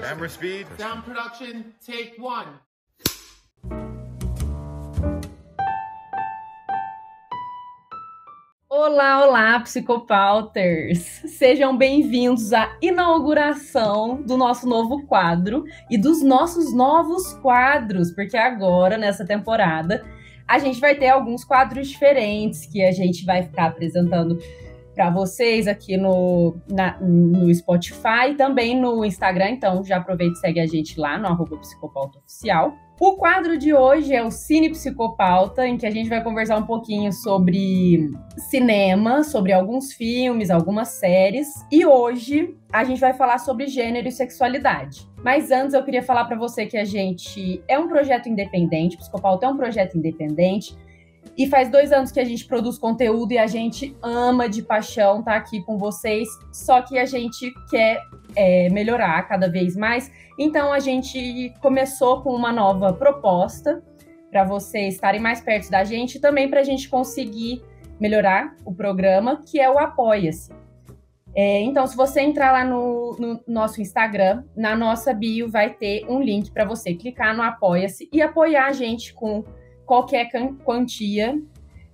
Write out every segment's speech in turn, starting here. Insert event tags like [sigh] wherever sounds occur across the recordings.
Camera speed. Sound production, take one. Olá, olá, psicopauters! Sejam bem-vindos à inauguração do nosso novo quadro e dos nossos novos quadros, porque agora, nessa temporada, a gente vai ter alguns quadros diferentes que a gente vai ficar apresentando para vocês aqui no, na, no Spotify também no Instagram. Então, já aproveita e segue a gente lá no arroba psicopauta oficial. O quadro de hoje é o Cine Psicopauta, em que a gente vai conversar um pouquinho sobre cinema, sobre alguns filmes, algumas séries. E hoje a gente vai falar sobre gênero e sexualidade. Mas antes eu queria falar para você que a gente é um projeto independente, Psicopauta é um projeto independente. E faz dois anos que a gente produz conteúdo e a gente ama de paixão estar tá aqui com vocês. Só que a gente quer é, melhorar cada vez mais. Então a gente começou com uma nova proposta para vocês estarem mais perto da gente e também para a gente conseguir melhorar o programa, que é o Apoia-se. É, então, se você entrar lá no, no, nosso Instagram, na nossa bio vai ter um link para você clicar no Apoia-se e apoiar a gente com qualquer quantia.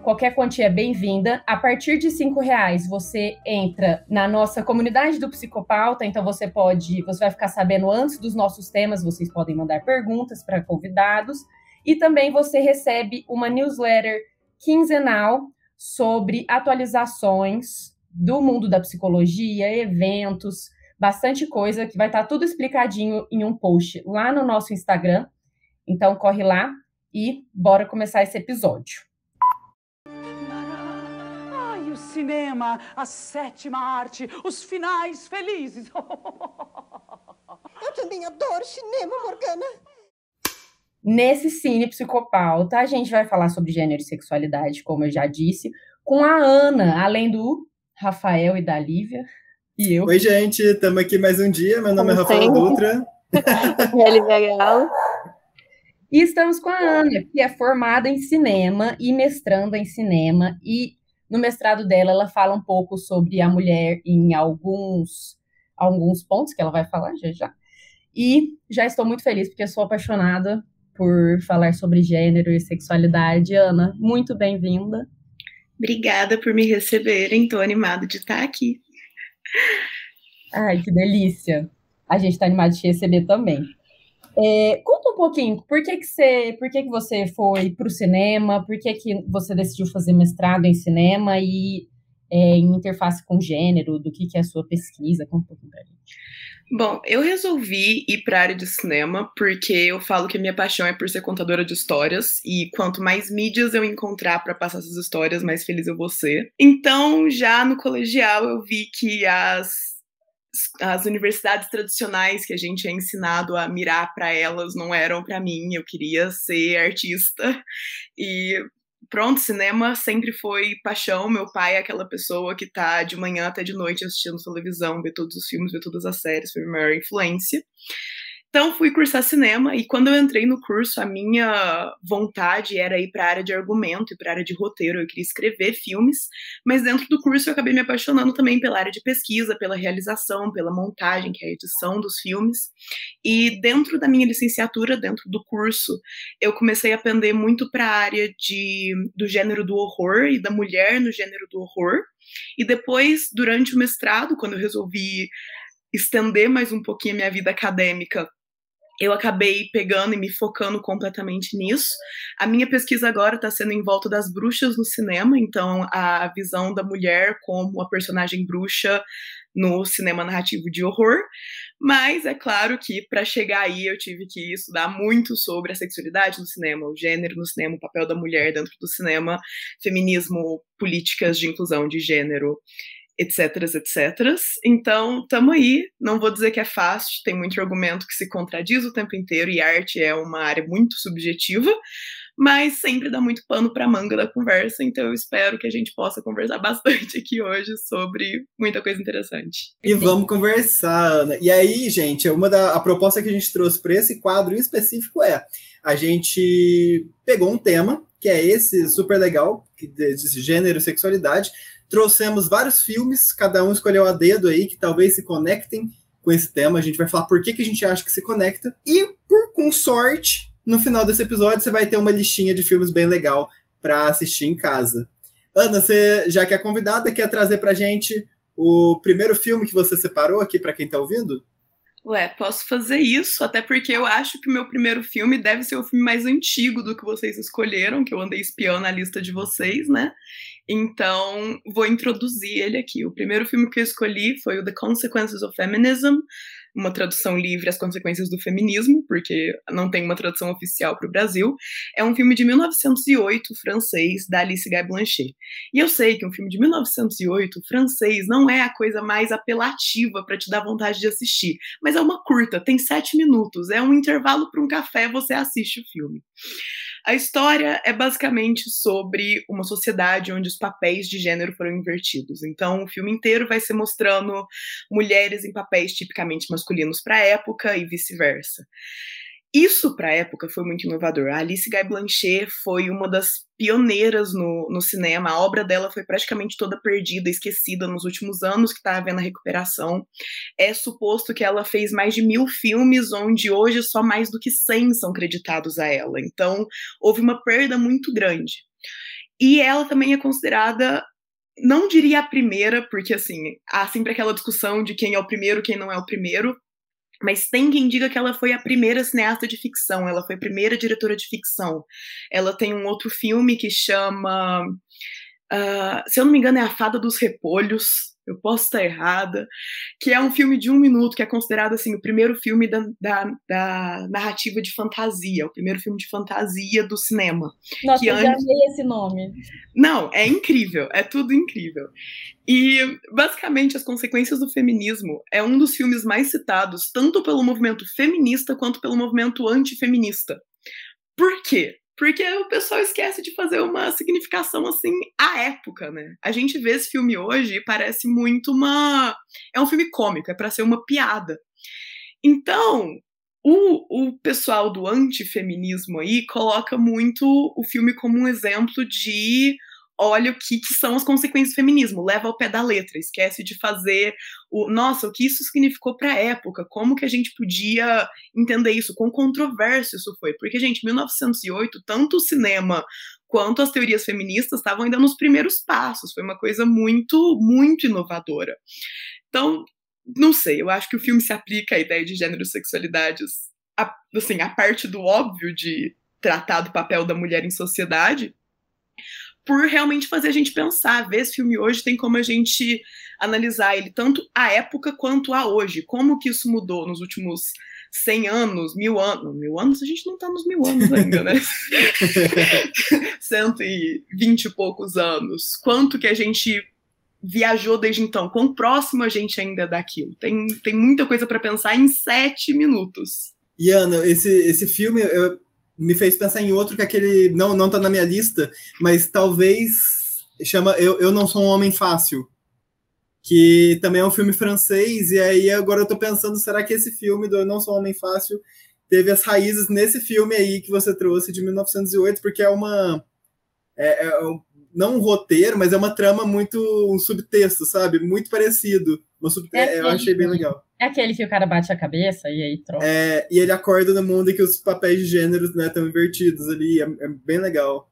Qualquer quantia é bem-vinda. A partir de cinco reais, você entra na nossa comunidade do Psicopauta. Então você pode, você vai ficar sabendo antes dos nossos temas. Vocês podem mandar perguntas para convidados e também você recebe uma newsletter quinzenal sobre atualizações do mundo da psicologia, eventos, bastante coisa que vai estar tá tudo explicadinho em um post lá no nosso Instagram. Então corre lá, e bora começar esse episódio. Ai, o cinema, a sétima arte, os finais felizes. Eu também adoro cinema, Morgana. Nesse Cine Psicopauta, a gente vai falar sobre gênero e sexualidade, como eu já disse, com a Ana, além do Rafael e da Lívia. E eu. Oi, gente, estamos aqui mais um dia. Meu nome é Rafael sempre. Dutra. [laughs] é Lívia Galo. E estamos com a Ana, que é formada em cinema e mestranda em cinema. E no mestrado dela, ela fala um pouco sobre a mulher em alguns, alguns pontos que ela vai falar já já. E já estou muito feliz, porque sou apaixonada por falar sobre gênero e sexualidade. Ana, muito bem-vinda. Obrigada por me receberem, estou animada de estar aqui. Ai, que delícia. A gente está animado de te receber também. É, conta pouquinho, por que, que você, por que, que você foi para o cinema, por que, que você decidiu fazer mestrado em cinema e é, em interface com gênero, do que, que é a sua pesquisa? Conta um pouquinho pra gente. Bom, eu resolvi ir para a área de cinema porque eu falo que a minha paixão é por ser contadora de histórias e quanto mais mídias eu encontrar para passar essas histórias, mais feliz eu vou ser. Então, já no colegial eu vi que as as universidades tradicionais que a gente é ensinado a mirar para elas não eram para mim. Eu queria ser artista e pronto, cinema sempre foi paixão. Meu pai é aquela pessoa que tá de manhã até de noite assistindo televisão, vê todos os filmes, vê todas as séries, foi a maior influência. Então fui cursar cinema e quando eu entrei no curso, a minha vontade era ir para a área de argumento e para a área de roteiro. Eu queria escrever filmes, mas dentro do curso eu acabei me apaixonando também pela área de pesquisa, pela realização, pela montagem, que é a edição dos filmes. E dentro da minha licenciatura, dentro do curso, eu comecei a aprender muito para a área de, do gênero do horror e da mulher no gênero do horror. E depois, durante o mestrado, quando eu resolvi estender mais um pouquinho a minha vida acadêmica eu acabei pegando e me focando completamente nisso. A minha pesquisa agora está sendo em volta das bruxas no cinema, então a visão da mulher como a personagem bruxa no cinema narrativo de horror. Mas é claro que para chegar aí eu tive que estudar muito sobre a sexualidade no cinema, o gênero no cinema, o papel da mulher dentro do cinema, feminismo, políticas de inclusão de gênero etc, etc. Então, tamo aí. Não vou dizer que é fácil, tem muito argumento que se contradiz o tempo inteiro e arte é uma área muito subjetiva, mas sempre dá muito pano para manga da conversa, então eu espero que a gente possa conversar [laughs] bastante aqui hoje sobre muita coisa interessante. E vamos conversar, Ana. E aí, gente, uma da a proposta que a gente trouxe para esse quadro específico é a gente pegou um tema que é esse super legal, desse gênero, sexualidade, Trouxemos vários filmes, cada um escolheu a dedo aí, que talvez se conectem com esse tema. A gente vai falar por que, que a gente acha que se conecta. E, por com sorte, no final desse episódio, você vai ter uma listinha de filmes bem legal para assistir em casa. Ana, você, já que é convidada, quer trazer pra gente o primeiro filme que você separou aqui para quem está ouvindo? Ué, posso fazer isso, até porque eu acho que o meu primeiro filme deve ser o filme mais antigo do que vocês escolheram, que eu andei espiando a lista de vocês, né? Então, vou introduzir ele aqui. O primeiro filme que eu escolhi foi o The Consequences of Feminism, uma tradução livre, As Consequências do Feminismo, porque não tem uma tradução oficial para o Brasil. É um filme de 1908, francês, da Alice Guy Blanchet. E eu sei que um filme de 1908, francês, não é a coisa mais apelativa para te dar vontade de assistir, mas é uma curta, tem sete minutos, é um intervalo para um café, você assiste o filme. A história é basicamente sobre uma sociedade onde os papéis de gênero foram invertidos. Então, o filme inteiro vai ser mostrando mulheres em papéis tipicamente masculinos para a época e vice-versa. Isso, para a época, foi muito inovador. A Alice Guy Blanchet foi uma das pioneiras no, no cinema. A obra dela foi praticamente toda perdida, esquecida nos últimos anos que está havendo a recuperação. É suposto que ela fez mais de mil filmes, onde hoje só mais do que 100 são creditados a ela. Então, houve uma perda muito grande. E ela também é considerada não diria a primeira, porque assim, há sempre aquela discussão de quem é o primeiro, quem não é o primeiro, mas tem quem diga que ela foi a primeira cineasta de ficção, ela foi a primeira diretora de ficção. Ela tem um outro filme que chama. Uh, se eu não me engano, é A Fada dos Repolhos, eu posso estar errada, que é um filme de um minuto, que é considerado assim o primeiro filme da, da, da narrativa de fantasia, o primeiro filme de fantasia do cinema. Nossa, que eu antes... já amei esse nome. Não, é incrível, é tudo incrível. E basicamente as consequências do feminismo é um dos filmes mais citados tanto pelo movimento feminista quanto pelo movimento antifeminista. Por quê? Porque o pessoal esquece de fazer uma significação assim à época, né? A gente vê esse filme hoje e parece muito uma. É um filme cômico, é para ser uma piada. Então, o, o pessoal do antifeminismo aí coloca muito o filme como um exemplo de olha o que, que, são as consequências do feminismo, leva ao pé da letra, esquece de fazer o, nossa, o que isso significou para a época, como que a gente podia entender isso, quão controverso isso foi, porque, gente, 1908, tanto o cinema quanto as teorias feministas estavam ainda nos primeiros passos, foi uma coisa muito, muito inovadora. Então, não sei, eu acho que o filme se aplica à ideia de gênero e sexualidades, a, assim, a parte do óbvio de tratar do papel da mulher em sociedade, por realmente fazer a gente pensar. Ver esse filme hoje tem como a gente analisar ele tanto a época quanto a hoje. Como que isso mudou nos últimos 100 anos, mil anos. Mil anos? A gente não tá nos mil anos ainda, né? [laughs] 120 e poucos anos. Quanto que a gente viajou desde então? Quão próximo a gente ainda é daquilo? Tem, tem muita coisa para pensar em sete minutos. E Ana, esse, esse filme, eu, me fez pensar em outro que aquele não não tá na minha lista, mas talvez chama Eu, eu não sou um homem fácil, que também é um filme francês e aí agora eu tô pensando, será que esse filme do Eu não sou um homem fácil teve as raízes nesse filme aí que você trouxe de 1908, porque é uma é, é não um roteiro, mas é uma trama muito um subtexto, sabe? Muito parecido. Sub... É eu achei bem legal. É aquele que o cara bate a cabeça e aí troca. É, e ele acorda no mundo em que os papéis de gênero estão né, invertidos ali. É, é, bem legal.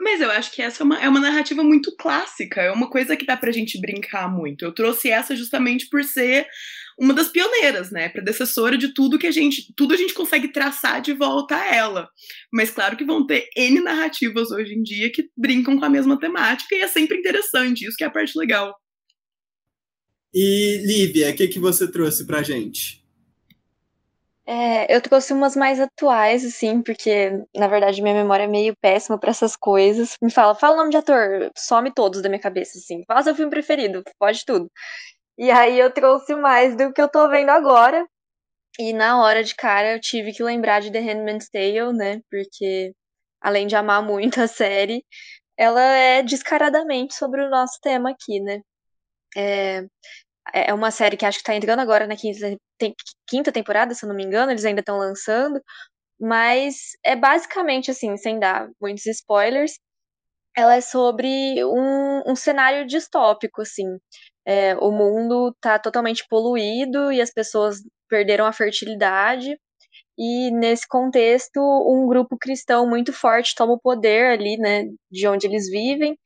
Mas eu acho que essa é uma, é uma narrativa muito clássica, é uma coisa que dá pra gente brincar muito. Eu trouxe essa justamente por ser uma das pioneiras, né? Predecessora de tudo que a gente. Tudo a gente consegue traçar de volta a ela. Mas claro que vão ter N narrativas hoje em dia que brincam com a mesma temática e é sempre interessante, isso que é a parte legal. E Lívia, o que, que você trouxe pra gente? É, eu trouxe umas mais atuais, assim, porque na verdade minha memória é meio péssima para essas coisas. Me fala, fala o nome de ator, some todos da minha cabeça, assim. Fala seu filme preferido, pode tudo. E aí eu trouxe mais do que eu tô vendo agora. E na hora de cara eu tive que lembrar de The Handmaid's Tale, né? Porque além de amar muito a série, ela é descaradamente sobre o nosso tema aqui, né? É, é uma série que acho que tá entrando agora na quinta, tem, quinta temporada, se eu não me engano, eles ainda estão lançando. Mas é basicamente assim, sem dar muitos spoilers, ela é sobre um, um cenário distópico, assim. é, o mundo está totalmente poluído e as pessoas perderam a fertilidade. E nesse contexto, um grupo cristão muito forte toma o poder ali, né, de onde eles vivem.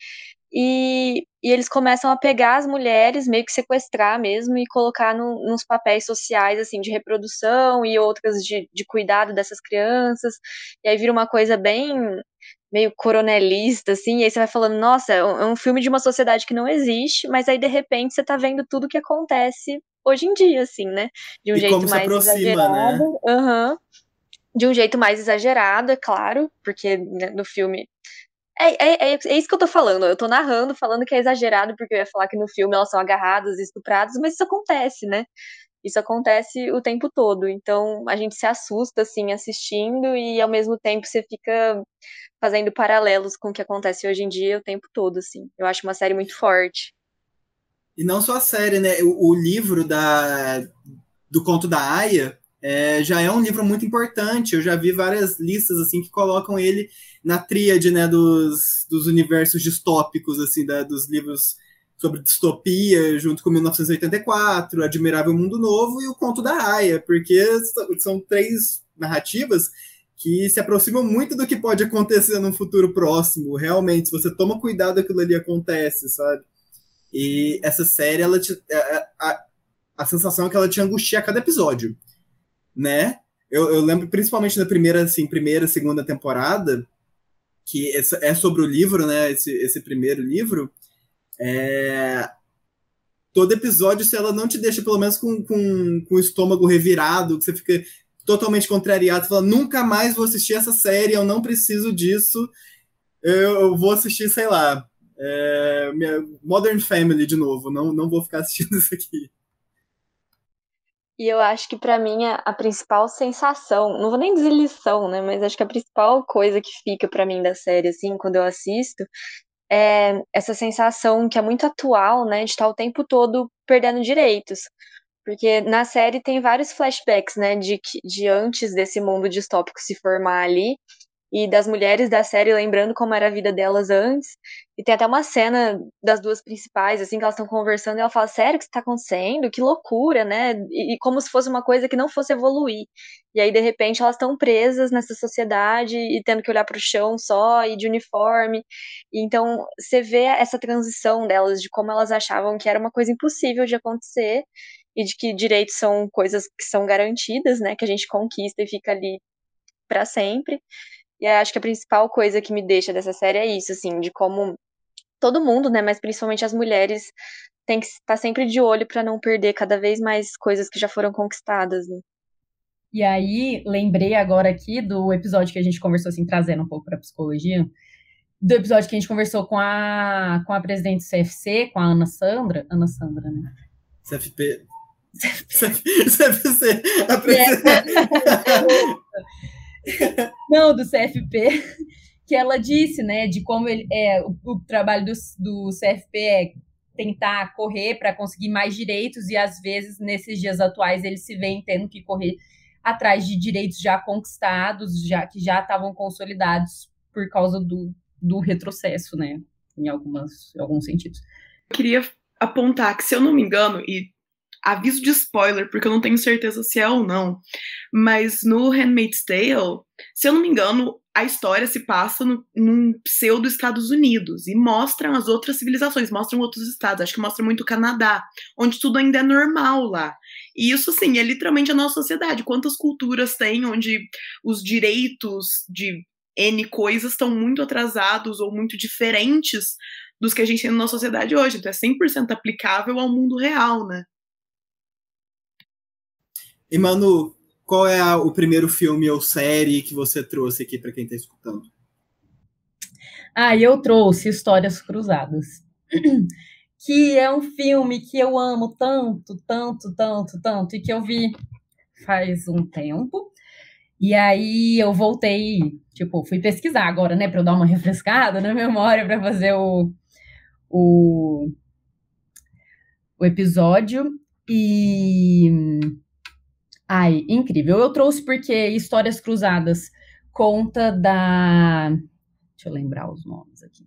E, e eles começam a pegar as mulheres, meio que sequestrar mesmo, e colocar no, nos papéis sociais, assim, de reprodução e outras de, de cuidado dessas crianças. E aí vira uma coisa bem meio coronelista, assim, e aí você vai falando, nossa, é um é filme de uma sociedade que não existe, mas aí de repente você tá vendo tudo que acontece hoje em dia, assim, né? De um e jeito mais aproxima, exagerado. né? Uhum. De um jeito mais exagerado, é claro, porque né, no filme. É, é, é, é, isso que eu tô falando. Eu tô narrando, falando que é exagerado, porque eu ia falar que no filme elas são agarradas, estupradas, mas isso acontece, né? Isso acontece o tempo todo. Então a gente se assusta, assim, assistindo, e ao mesmo tempo você fica fazendo paralelos com o que acontece hoje em dia o tempo todo, assim. Eu acho uma série muito forte. E não só a série, né? O, o livro da, do conto da Aya é, já é um livro muito importante. Eu já vi várias listas assim que colocam ele na tríade né, dos, dos universos distópicos, assim, da, dos livros sobre distopia, junto com 1984, Admirável Mundo Novo e o Conto da Aya, porque são três narrativas que se aproximam muito do que pode acontecer no futuro próximo. Realmente, se você toma cuidado, aquilo ali acontece, sabe? E essa série, ela te, a, a, a sensação é que ela te angustia a cada episódio, né? Eu, eu lembro principalmente da primeira, assim, primeira, segunda temporada, que é sobre o livro, né? Esse, esse primeiro livro. É, todo episódio, se ela não te deixa pelo menos com, com, com o estômago revirado, que você fica totalmente contrariado, fala, nunca mais vou assistir essa série, eu não preciso disso, eu, eu vou assistir, sei lá, é, Modern Family de novo, não, não vou ficar assistindo [laughs] isso aqui. E eu acho que para mim a, a, principal sensação, não vou nem dizer lição, né, mas acho que a principal coisa que fica para mim da série, assim, quando eu assisto, é essa sensação que é muito atual, né, de estar o tempo todo perdendo direitos. Porque na série tem vários flashbacks, né, de, de antes desse mundo distópico se formar ali, e das mulheres da série lembrando como era a vida delas antes. E tem até uma cena das duas principais, assim, que elas estão conversando, e ela fala: Sério que isso tá acontecendo? Que loucura, né? E, e, como se fosse uma coisa que não fosse evoluir. E aí, de repente, elas estão presas nessa sociedade e tendo que olhar para o chão só e de uniforme. E então, você vê essa transição delas, de como elas achavam que era uma coisa impossível de acontecer e de que direitos são coisas que são garantidas, né, que a gente conquista e fica ali para sempre. E acho que a principal coisa que me deixa dessa série é isso, assim, de como todo mundo, né, mas principalmente as mulheres tem que estar sempre de olho para não perder cada vez mais coisas que já foram conquistadas. Né? E aí, lembrei agora aqui do episódio que a gente conversou, assim, trazendo um pouco para psicologia, do episódio que a gente conversou com a, com a presidente do CFC, com a Ana Sandra. Ana Sandra, né? CFP. CFC. [laughs] Não, do CFP, [laughs] que ela disse, né, de como ele é o, o trabalho do, do CFP é tentar correr para conseguir mais direitos e às vezes nesses dias atuais eles se veem tendo que correr atrás de direitos já conquistados, já que já estavam consolidados por causa do, do retrocesso, né, em algumas em alguns sentidos. Eu queria apontar que se eu não me engano e aviso de spoiler, porque eu não tenho certeza se é ou não, mas no Handmaid's Tale, se eu não me engano, a história se passa no, num pseudo Estados Unidos e mostram as outras civilizações, mostram outros estados, acho que mostra muito o Canadá, onde tudo ainda é normal lá. E isso, sim, é literalmente a nossa sociedade. Quantas culturas tem onde os direitos de N coisas estão muito atrasados ou muito diferentes dos que a gente tem na nossa sociedade hoje. Então é 100% aplicável ao mundo real, né? E, Manu, qual é a, o primeiro filme ou série que você trouxe aqui para quem está escutando? Ah, eu trouxe Histórias Cruzadas, [clears throat] que é um filme que eu amo tanto, tanto, tanto, tanto, e que eu vi faz um tempo. E aí eu voltei, tipo, fui pesquisar agora, né, para eu dar uma refrescada na memória para fazer o, o, o episódio. E Ai, incrível. Eu trouxe porque Histórias Cruzadas conta da. Deixa eu lembrar os nomes aqui.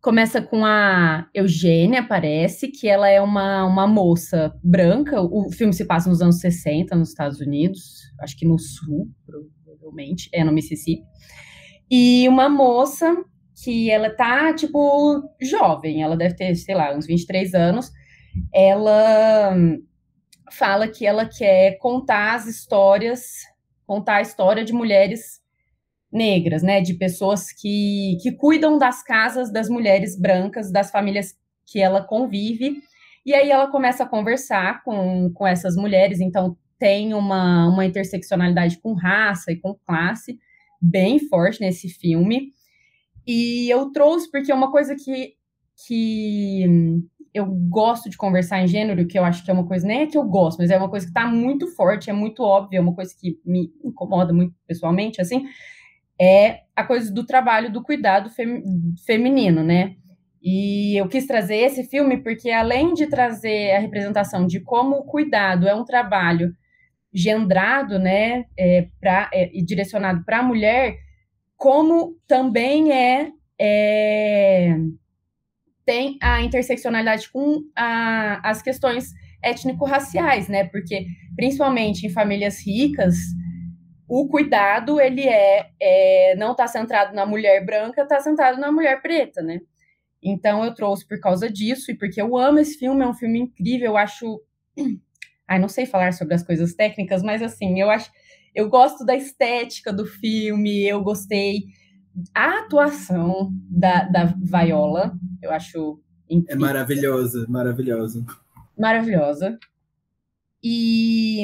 Começa com a Eugênia, parece, que ela é uma, uma moça branca. O filme se passa nos anos 60, nos Estados Unidos, acho que no sul, provavelmente, é no Mississippi. E uma moça que ela tá, tipo, jovem, ela deve ter, sei lá, uns 23 anos. Ela fala que ela quer contar as histórias, contar a história de mulheres negras, né, de pessoas que, que cuidam das casas das mulheres brancas, das famílias que ela convive, e aí ela começa a conversar com, com essas mulheres, então tem uma, uma interseccionalidade com raça e com classe bem forte nesse filme, e eu trouxe porque é uma coisa que, que eu gosto de conversar em gênero, que eu acho que é uma coisa, nem é que eu gosto, mas é uma coisa que está muito forte, é muito óbvia, é uma coisa que me incomoda muito pessoalmente, assim, é a coisa do trabalho do cuidado fem, feminino, né? E eu quis trazer esse filme porque, além de trazer a representação de como o cuidado é um trabalho gendrado, né, é, pra, é, e direcionado para a mulher, como também é, é, tem a interseccionalidade com a, as questões étnico-raciais, né? Porque, principalmente em famílias ricas, o cuidado ele é, é não está centrado na mulher branca, está centrado na mulher preta, né? Então eu trouxe por causa disso e porque eu amo esse filme, é um filme incrível, eu acho [clears throat] Ai, não sei falar sobre as coisas técnicas, mas assim, eu acho eu gosto da estética do filme, eu gostei a atuação da, da Viola, eu acho é incrível. É maravilhosa, maravilhosa. Maravilhosa. E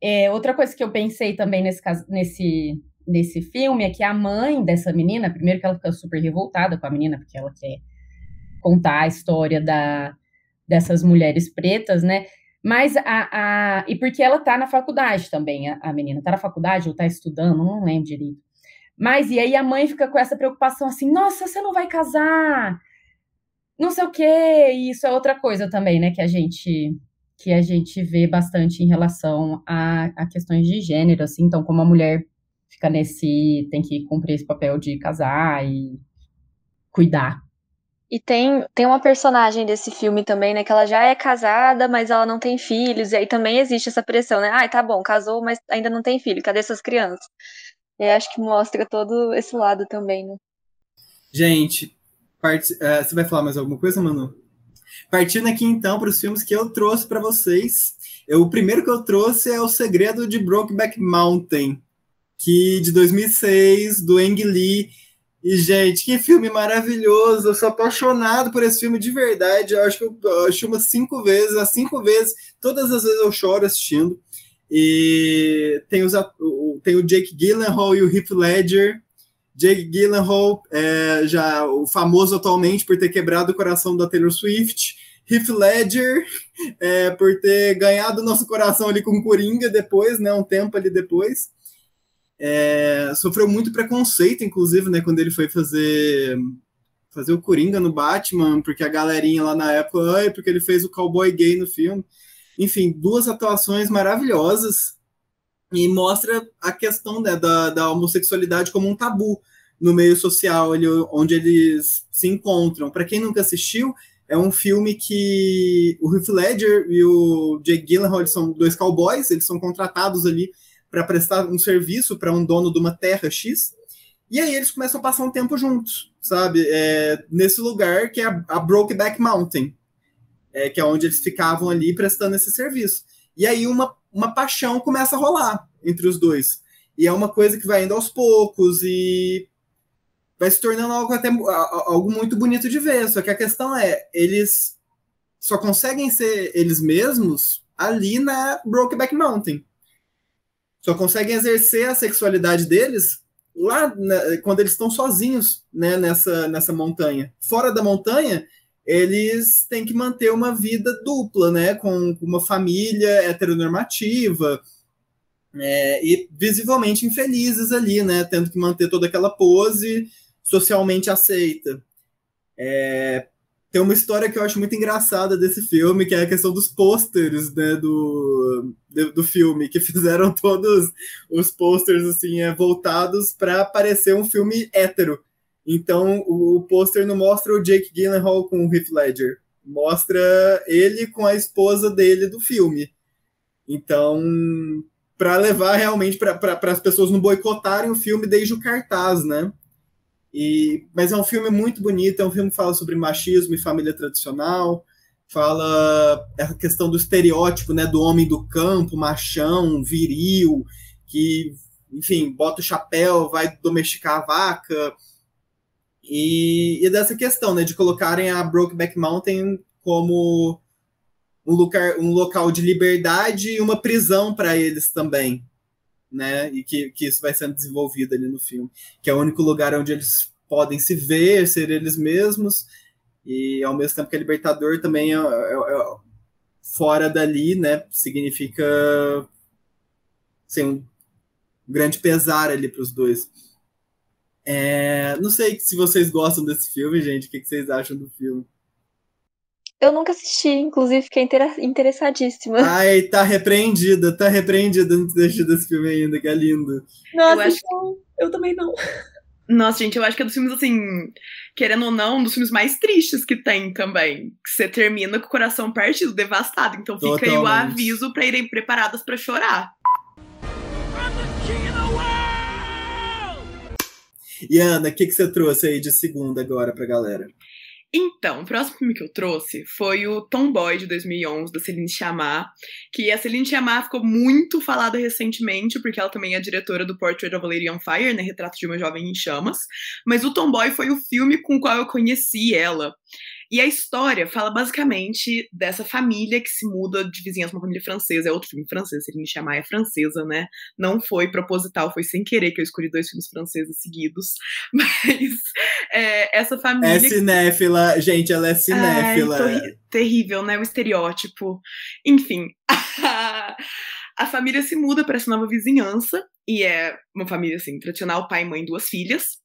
é, outra coisa que eu pensei também nesse, caso, nesse, nesse filme é que a mãe dessa menina, primeiro que ela fica super revoltada com a menina, porque ela quer contar a história da, dessas mulheres pretas, né? Mas a, a. E porque ela tá na faculdade também, a, a menina. Tá na faculdade ou tá estudando, não lembro direito. Mas e aí a mãe fica com essa preocupação assim: nossa, você não vai casar, não sei o quê. E isso é outra coisa também, né? Que a gente que a gente vê bastante em relação a, a questões de gênero, assim, então como a mulher fica nesse, tem que cumprir esse papel de casar e cuidar. E tem, tem uma personagem desse filme também, né, que ela já é casada, mas ela não tem filhos, e aí também existe essa pressão, né, ai, tá bom, casou, mas ainda não tem filho, cadê essas crianças? E acho que mostra todo esse lado também, né. Gente, parte, uh, você vai falar mais alguma coisa, Manu? Partindo aqui então para os filmes que eu trouxe para vocês. Eu, o primeiro que eu trouxe é O Segredo de Brokeback Mountain, que de 2006, do Ang Lee. E, gente, que filme maravilhoso! Eu sou apaixonado por esse filme de verdade. Eu acho que eu, eu assisti umas cinco vezes, as cinco vezes, todas as vezes eu choro assistindo. E tem, os, tem o Jake Gyllenhaal e o Heath Ledger. Jake Gyllenhaal, é, já o famoso atualmente por ter quebrado o coração da Taylor Swift. Heath Ledger, [laughs] é, por ter ganhado nosso coração ali com Coringa depois, né, um tempo ali depois. É, sofreu muito preconceito, inclusive, né, quando ele foi fazer fazer o Coringa no Batman, porque a galerinha lá na época, ai, porque ele fez o cowboy gay no filme. Enfim, duas atuações maravilhosas e mostra a questão né, da, da homossexualidade como um tabu no meio social ali, onde eles se encontram. Para quem nunca assistiu, é um filme que o Heath Ledger e o Jake Gyllenhaal são dois cowboys, eles são contratados ali para prestar um serviço para um dono de uma terra X, e aí eles começam a passar um tempo juntos, sabe? É, nesse lugar que é a, a Brokeback Mountain, é, que é onde eles ficavam ali prestando esse serviço. E aí uma, uma paixão começa a rolar entre os dois. E é uma coisa que vai indo aos poucos e vai se tornando algo até algo muito bonito de ver. Só que a questão é, eles só conseguem ser eles mesmos ali na Brokeback Mountain. Só conseguem exercer a sexualidade deles lá né, quando eles estão sozinhos né, nessa, nessa montanha. Fora da montanha, eles têm que manter uma vida dupla, né? Com, uma família heteronormativa, é, e visivelmente infelizes ali, né? Tendo que manter toda aquela pose socialmente aceita. É, tem uma história que eu acho muito engraçada desse filme, que é a questão dos pôsteres né, do, do, do, filme, que [laughs] fizeram todos os pôsteres assim, é, voltados para parecer um filme hétero. Então, o, o pôster não mostra o Jake Gyllenhaal com o Heath Ledger. Mostra ele com a esposa dele do filme. Então, para levar realmente para as pessoas não boicotarem o filme desde o cartaz, né? E, mas é um filme muito bonito, é um filme que fala sobre machismo e família tradicional, fala a questão do estereótipo, né, do homem do campo, machão, viril, que, enfim, bota o chapéu, vai domesticar a vaca, e, e dessa questão, né, de colocarem a Brokeback Mountain como um lugar, um local de liberdade e uma prisão para eles também, né? E que, que isso vai sendo desenvolvido ali no filme, que é o único lugar onde eles podem se ver, ser eles mesmos, e ao mesmo tempo que é libertador também é, é, é fora dali, né? Significa assim, um grande pesar ali para os dois. É, não sei se vocês gostam desse filme, gente. O que, que vocês acham do filme? Eu nunca assisti, inclusive fiquei interessadíssima. [laughs] Ai, tá repreendida, tá repreendida não ter assistido esse filme ainda, que é lindo. Nossa, eu, acho... eu também não. [laughs] Nossa, gente, eu acho que é dos filmes, assim, querendo ou não, um dos filmes mais tristes que tem também. Que você termina com o coração partido, devastado. Então fica Totalmente. aí o aviso pra irem preparadas para chorar. E Ana, o que, que você trouxe aí de segunda agora pra galera? Então, o próximo filme que eu trouxe foi o Tomboy de 2011, da Celine Sciamma, que a Celine Sciamma ficou muito falada recentemente, porque ela também é diretora do Portrait of a Lady on Fire, né, Retrato de uma Jovem em Chamas, mas o Tomboy foi o filme com o qual eu conheci ela. E a história fala basicamente dessa família que se muda de vizinhança, uma família francesa, é outro filme francês, se ele me chamar é francesa, né? Não foi proposital, foi sem querer que eu escolhi dois filmes franceses seguidos. [laughs] Mas é, essa família. É cinéfila, gente, ela é cinéfila. Ai, terrível, né? O estereótipo. Enfim. [laughs] a família se muda para essa nova vizinhança e é uma família assim, tradicional, pai, mãe, duas filhas.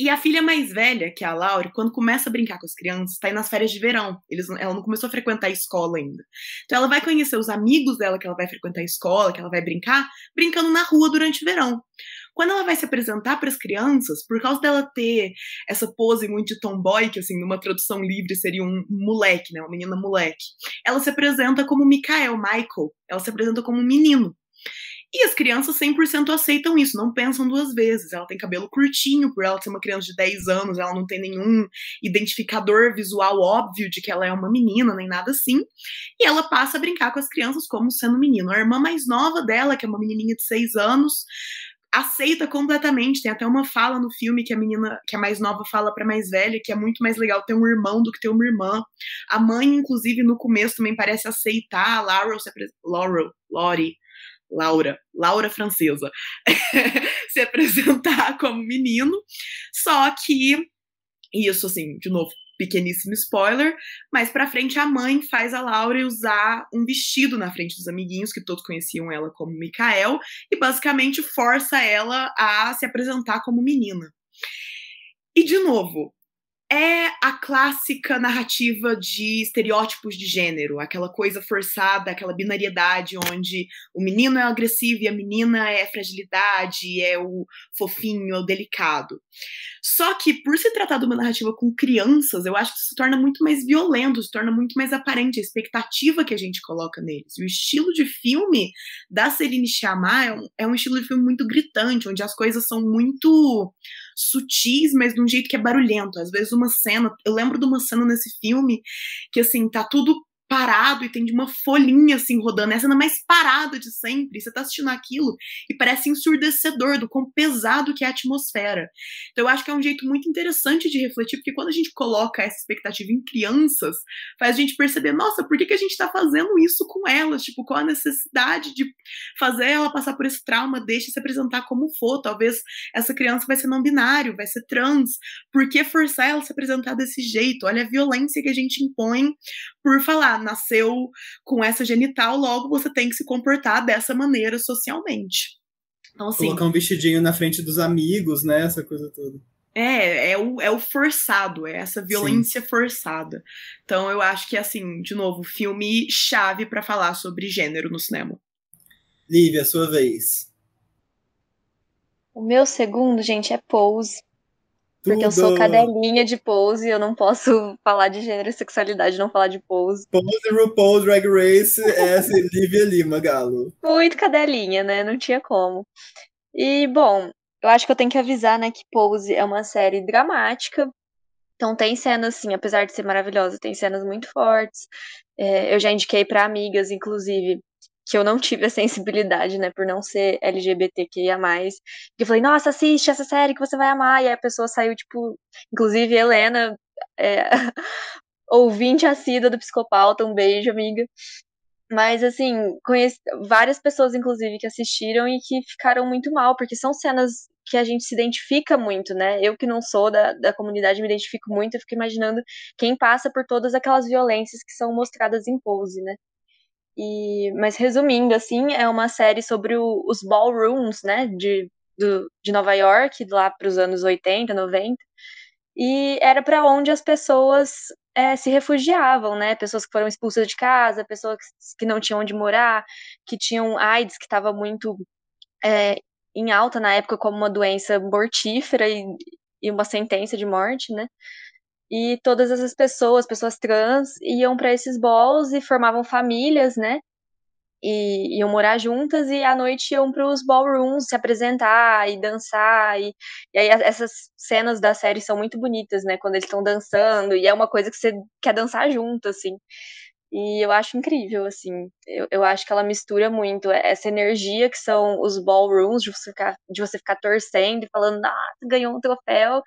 E a filha mais velha, que é a Laura, quando começa a brincar com as crianças, está aí nas férias de verão. Eles, ela não começou a frequentar a escola ainda. Então ela vai conhecer os amigos dela que ela vai frequentar a escola, que ela vai brincar, brincando na rua durante o verão. Quando ela vai se apresentar para as crianças, por causa dela ter essa pose muito de tomboy, que assim, numa tradução livre seria um moleque, né, uma menina moleque, ela se apresenta como Michael, Michael. Ela se apresenta como um menino. E as crianças 100% aceitam isso, não pensam duas vezes. Ela tem cabelo curtinho, por ela ser uma criança de 10 anos, ela não tem nenhum identificador visual óbvio de que ela é uma menina, nem nada assim. E ela passa a brincar com as crianças como sendo menino. A irmã mais nova dela, que é uma menininha de 6 anos, aceita completamente. Tem até uma fala no filme que a menina, que a mais nova fala para mais velha, que é muito mais legal ter um irmão do que ter uma irmã. A mãe, inclusive, no começo também parece aceitar a Laurel, Laurel, Lori, Laura, Laura francesa, [laughs] se apresentar como menino. Só que isso assim, de novo, pequeníssimo spoiler, mas para frente a mãe faz a Laura usar um vestido na frente dos amiguinhos que todos conheciam ela como Micael e basicamente força ela a se apresentar como menina. E de novo, é a clássica narrativa de estereótipos de gênero, aquela coisa forçada, aquela binariedade onde o menino é agressivo e a menina é fragilidade, é o fofinho, é o delicado. Só que, por se tratar de uma narrativa com crianças, eu acho que isso se torna muito mais violento, se torna muito mais aparente a expectativa que a gente coloca neles. E o estilo de filme da Celine Sciamma é um, é um estilo de filme muito gritante, onde as coisas são muito sutis, mas de um jeito que é barulhento. Às vezes uma cena, eu lembro de uma cena nesse filme que assim, tá tudo parado e tem de uma folhinha assim rodando, essa cena mais parada de sempre. Você tá assistindo aquilo e parece ensurdecedor do quão pesado que é a atmosfera. Então eu acho que é um jeito muito interessante de refletir, porque quando a gente coloca essa expectativa em crianças, faz a gente perceber, nossa, por que, que a gente tá fazendo isso com elas? Tipo, qual a necessidade de fazer ela passar por esse trauma, deixa se apresentar como for. Talvez essa criança vai ser não binário, vai ser trans. Por que forçar ela a se apresentar desse jeito? Olha a violência que a gente impõe por falar, nasceu com essa genital, logo você tem que se comportar dessa maneira socialmente. Então, assim, Colocar um vestidinho na frente dos amigos, né? Essa coisa toda. É, é o, é o forçado, é essa violência Sim. forçada. Então eu acho que, assim, de novo, filme chave para falar sobre gênero no cinema. Lívia, sua vez. O meu segundo, gente, é Pose. Porque eu sou cadelinha de pose, eu não posso falar de gênero e sexualidade, não falar de pose. Pose RuPaul Drag Race é [laughs] Lívia Lima, Galo. Muito cadelinha, né? Não tinha como. E, bom, eu acho que eu tenho que avisar, né, que Pose é uma série dramática. Então tem cenas, assim, apesar de ser maravilhosa, tem cenas muito fortes. É, eu já indiquei pra amigas, inclusive, que eu não tive a sensibilidade, né, por não ser LGBTQIA+. Que eu falei, nossa, assiste essa série que você vai amar. E aí a pessoa saiu, tipo, inclusive Helena, é, [laughs] ouvinte assídua do Psicopauta, um beijo, amiga. Mas, assim, conheci várias pessoas, inclusive, que assistiram e que ficaram muito mal, porque são cenas que a gente se identifica muito, né? Eu que não sou da, da comunidade me identifico muito, eu fico imaginando quem passa por todas aquelas violências que são mostradas em pose, né? E, mas resumindo, assim, é uma série sobre o- os ballrooms, né, de, do- de Nova York, lá para os anos 80, 90. E era para onde as pessoas é, se refugiavam, né? Pessoas que foram expulsas de casa, pessoas que não tinham onde morar, que tinham AIDS, que estava muito é, em alta na época como uma doença mortífera e, e uma sentença de morte, né? E todas essas pessoas, pessoas trans, iam para esses balls e formavam famílias, né? E iam morar juntas e à noite iam para os ballrooms se apresentar e dançar. E, e aí essas cenas da série são muito bonitas, né? Quando eles estão dançando, e é uma coisa que você quer dançar junto, assim. E eu acho incrível, assim. Eu, eu acho que ela mistura muito essa energia que são os ballrooms, de você ficar, de você ficar torcendo e falando, ah, ganhou um troféu,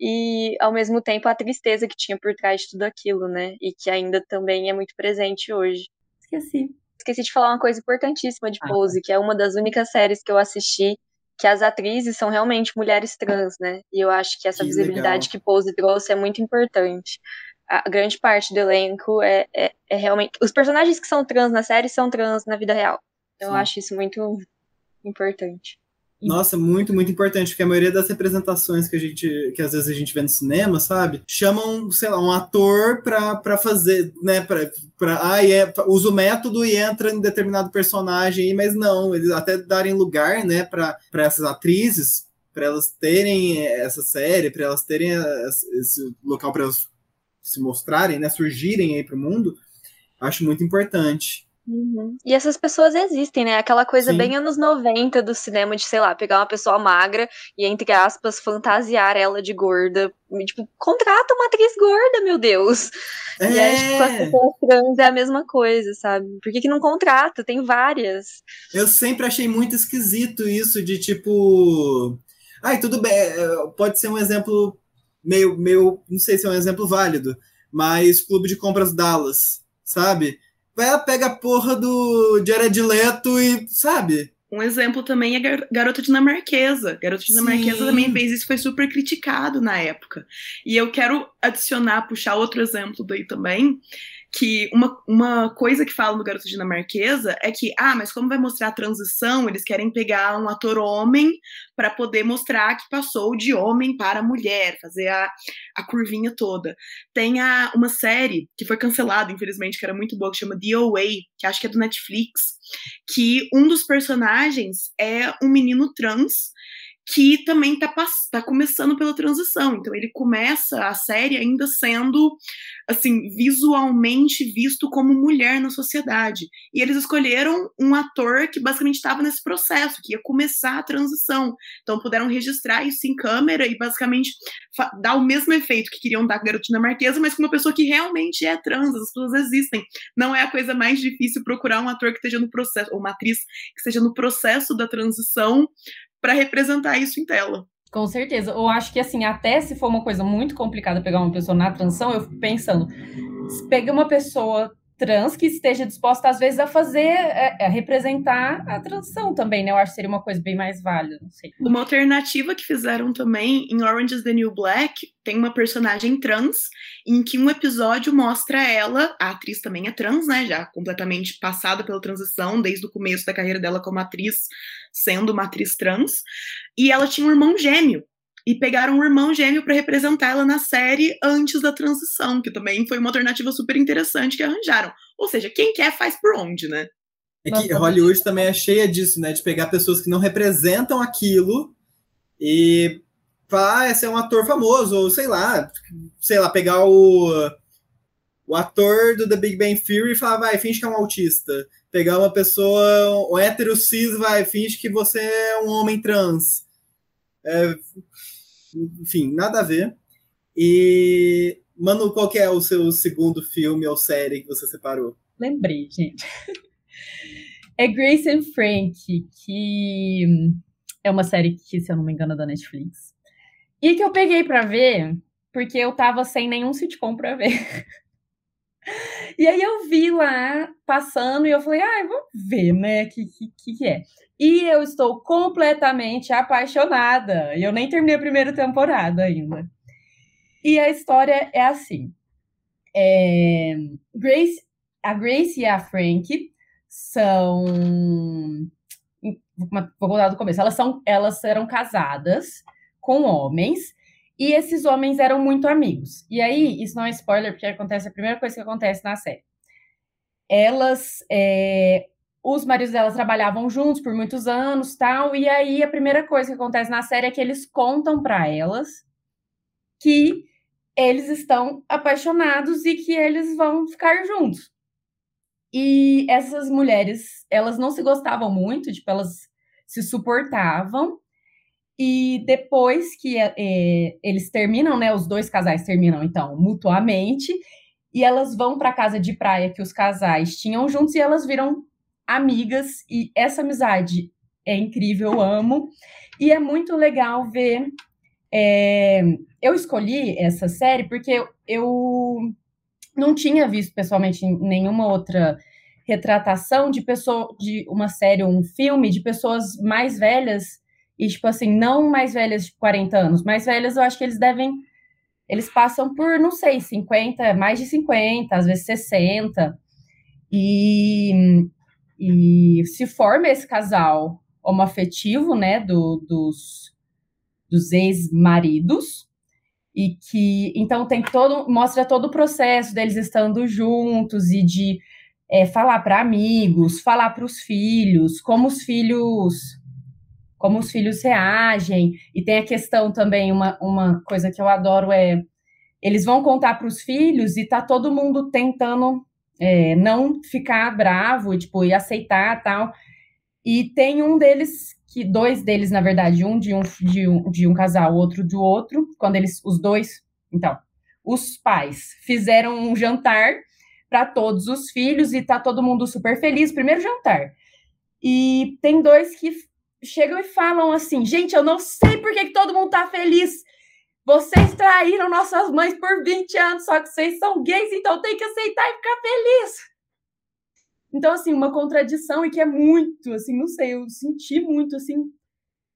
e ao mesmo tempo a tristeza que tinha por trás de tudo aquilo, né? E que ainda também é muito presente hoje. Esqueci. Esqueci de falar uma coisa importantíssima de Ah, Pose, que é uma das únicas séries que eu assisti que as atrizes são realmente mulheres trans, né? E eu acho que essa Que visibilidade legal. que Pose trouxe é muito importante. A grande parte do elenco é, é, é realmente. Os personagens que são trans na série são trans na vida real. Eu Sim. acho isso muito importante. Nossa, muito, muito importante, porque a maioria das representações que a gente, que às vezes a gente vê no cinema, sabe? Chamam, sei lá, um ator pra, pra fazer, né? Pra, pra, ah, é, usa o método e entra em determinado personagem, mas não, eles até darem lugar, né, pra, pra essas atrizes, pra elas terem essa série, pra elas terem esse local pra elas se mostrarem, né, surgirem aí pro mundo, acho muito importante. Uhum. E essas pessoas existem, né? Aquela coisa Sim. bem anos 90 do cinema de, sei lá, pegar uma pessoa magra e, entre aspas, fantasiar ela de gorda. E, Tipo, contrata uma atriz gorda, meu Deus. E aí, tipo, com as É, pessoas trans é a mesma coisa, sabe? Por que, que não contrata? Tem várias. Eu sempre achei muito esquisito isso de tipo. Ai, tudo bem, é, pode ser um exemplo meio, meio. Não sei se é um exemplo válido, mas Clube de Compras Dallas, sabe? Vai lá, pega a porra do Jared Leto e, sabe? Um exemplo também é Gar- Garota Dinamarquesa. Garota Dinamarquesa Sim. também fez isso, foi super criticado na época. E eu quero adicionar, puxar outro exemplo daí também, que uma, uma coisa que falam no Garota Dinamarquesa é que, ah, mas como vai mostrar a transição, eles querem pegar um ator homem para poder mostrar que passou de homem para mulher, fazer a, a curvinha toda. Tem a, uma série que foi cancelada, infelizmente, que era muito boa, que chama The Away, que acho que é do Netflix, que um dos personagens é um menino trans que também tá, pass- tá começando pela transição. Então ele começa a série ainda sendo assim visualmente visto como mulher na sociedade. E eles escolheram um ator que basicamente estava nesse processo, que ia começar a transição. Então puderam registrar isso em câmera e basicamente dar o mesmo efeito que queriam dar a Garota Dinamarquesa, mas com uma pessoa que realmente é trans, as pessoas existem. Não é a coisa mais difícil procurar um ator que esteja no processo, ou uma atriz que esteja no processo da transição para representar isso em tela. Com certeza. Eu acho que, assim, até se for uma coisa muito complicada pegar uma pessoa na transição, eu fico pensando, se pega uma pessoa trans que esteja disposta, às vezes, a fazer, é, a representar a transição também, né? Eu acho que seria uma coisa bem mais válida, não sei. Uma alternativa que fizeram também em Orange is the New Black tem uma personagem trans em que um episódio mostra ela, a atriz também é trans, né? Já completamente passada pela transição, desde o começo da carreira dela como atriz, sendo uma atriz trans, e ela tinha um irmão gêmeo. E pegaram um irmão gêmeo para representar ela na série antes da transição, que também foi uma alternativa super interessante que arranjaram. Ou seja, quem quer faz por onde, né? É que Hollywood também é cheia disso, né? De pegar pessoas que não representam aquilo e falar, ah, esse é um ator famoso, ou sei lá, sei lá, pegar o, o ator do The Big Bang Theory e falar, vai, finge que é um autista. Pegar uma pessoa, um hétero cis, vai, finge que você é um homem trans. É, enfim, nada a ver. E, Manu, qual é o seu segundo filme ou série que você separou? Lembrei, gente. [laughs] É Grace and Frank, que é uma série que, se eu não me engano, é da Netflix. E que eu peguei para ver porque eu tava sem nenhum sitcom para ver. [laughs] E aí eu vi lá passando e eu falei, ah, vou ver, né? Que, que, que é? E eu estou completamente apaixonada. E eu nem terminei a primeira temporada ainda. E a história é assim: é, Grace, a Grace e a Frank são. Vou contar do começo. Elas, são, elas eram casadas com homens e esses homens eram muito amigos. E aí, isso não é spoiler, porque acontece a primeira coisa que acontece na série. Elas. É, os maridos delas trabalhavam juntos por muitos anos, tal, e aí a primeira coisa que acontece na série é que eles contam para elas que eles estão apaixonados e que eles vão ficar juntos. E essas mulheres, elas não se gostavam muito, tipo, elas se suportavam. E depois que é, eles terminam, né? Os dois casais terminam, então, mutuamente. E elas vão para a casa de praia que os casais tinham juntos e elas viram amigas. E essa amizade é incrível, amo. E é muito legal ver. É, eu escolhi essa série porque eu, eu não tinha visto pessoalmente nenhuma outra retratação de pessoa de uma série ou um filme de pessoas mais velhas e tipo assim, não mais velhas de 40 anos, mais velhas eu acho que eles devem eles passam por, não sei, 50, mais de 50, às vezes 60. E, e se forma esse casal homoafetivo, né, do, dos, dos ex-maridos, e que então tem todo mostra todo o processo deles estando juntos e de é, falar para amigos, falar para os filhos, como os filhos como os filhos reagem e tem a questão também uma, uma coisa que eu adoro é eles vão contar para os filhos e tá todo mundo tentando é, não ficar bravo e tipo e aceitar tal e tem um deles que dois deles na verdade um de um de um, de um casal outro do outro quando eles os dois então os pais fizeram um jantar para todos os filhos e tá todo mundo super feliz, primeiro jantar. E tem dois que chegam e falam assim: gente, eu não sei por que, todo mundo tá feliz. Vocês traíram nossas mães por 20 anos, só que vocês são gays, então tem que aceitar e ficar feliz. Então, assim, uma contradição e que é muito, assim, não sei, eu senti muito, assim,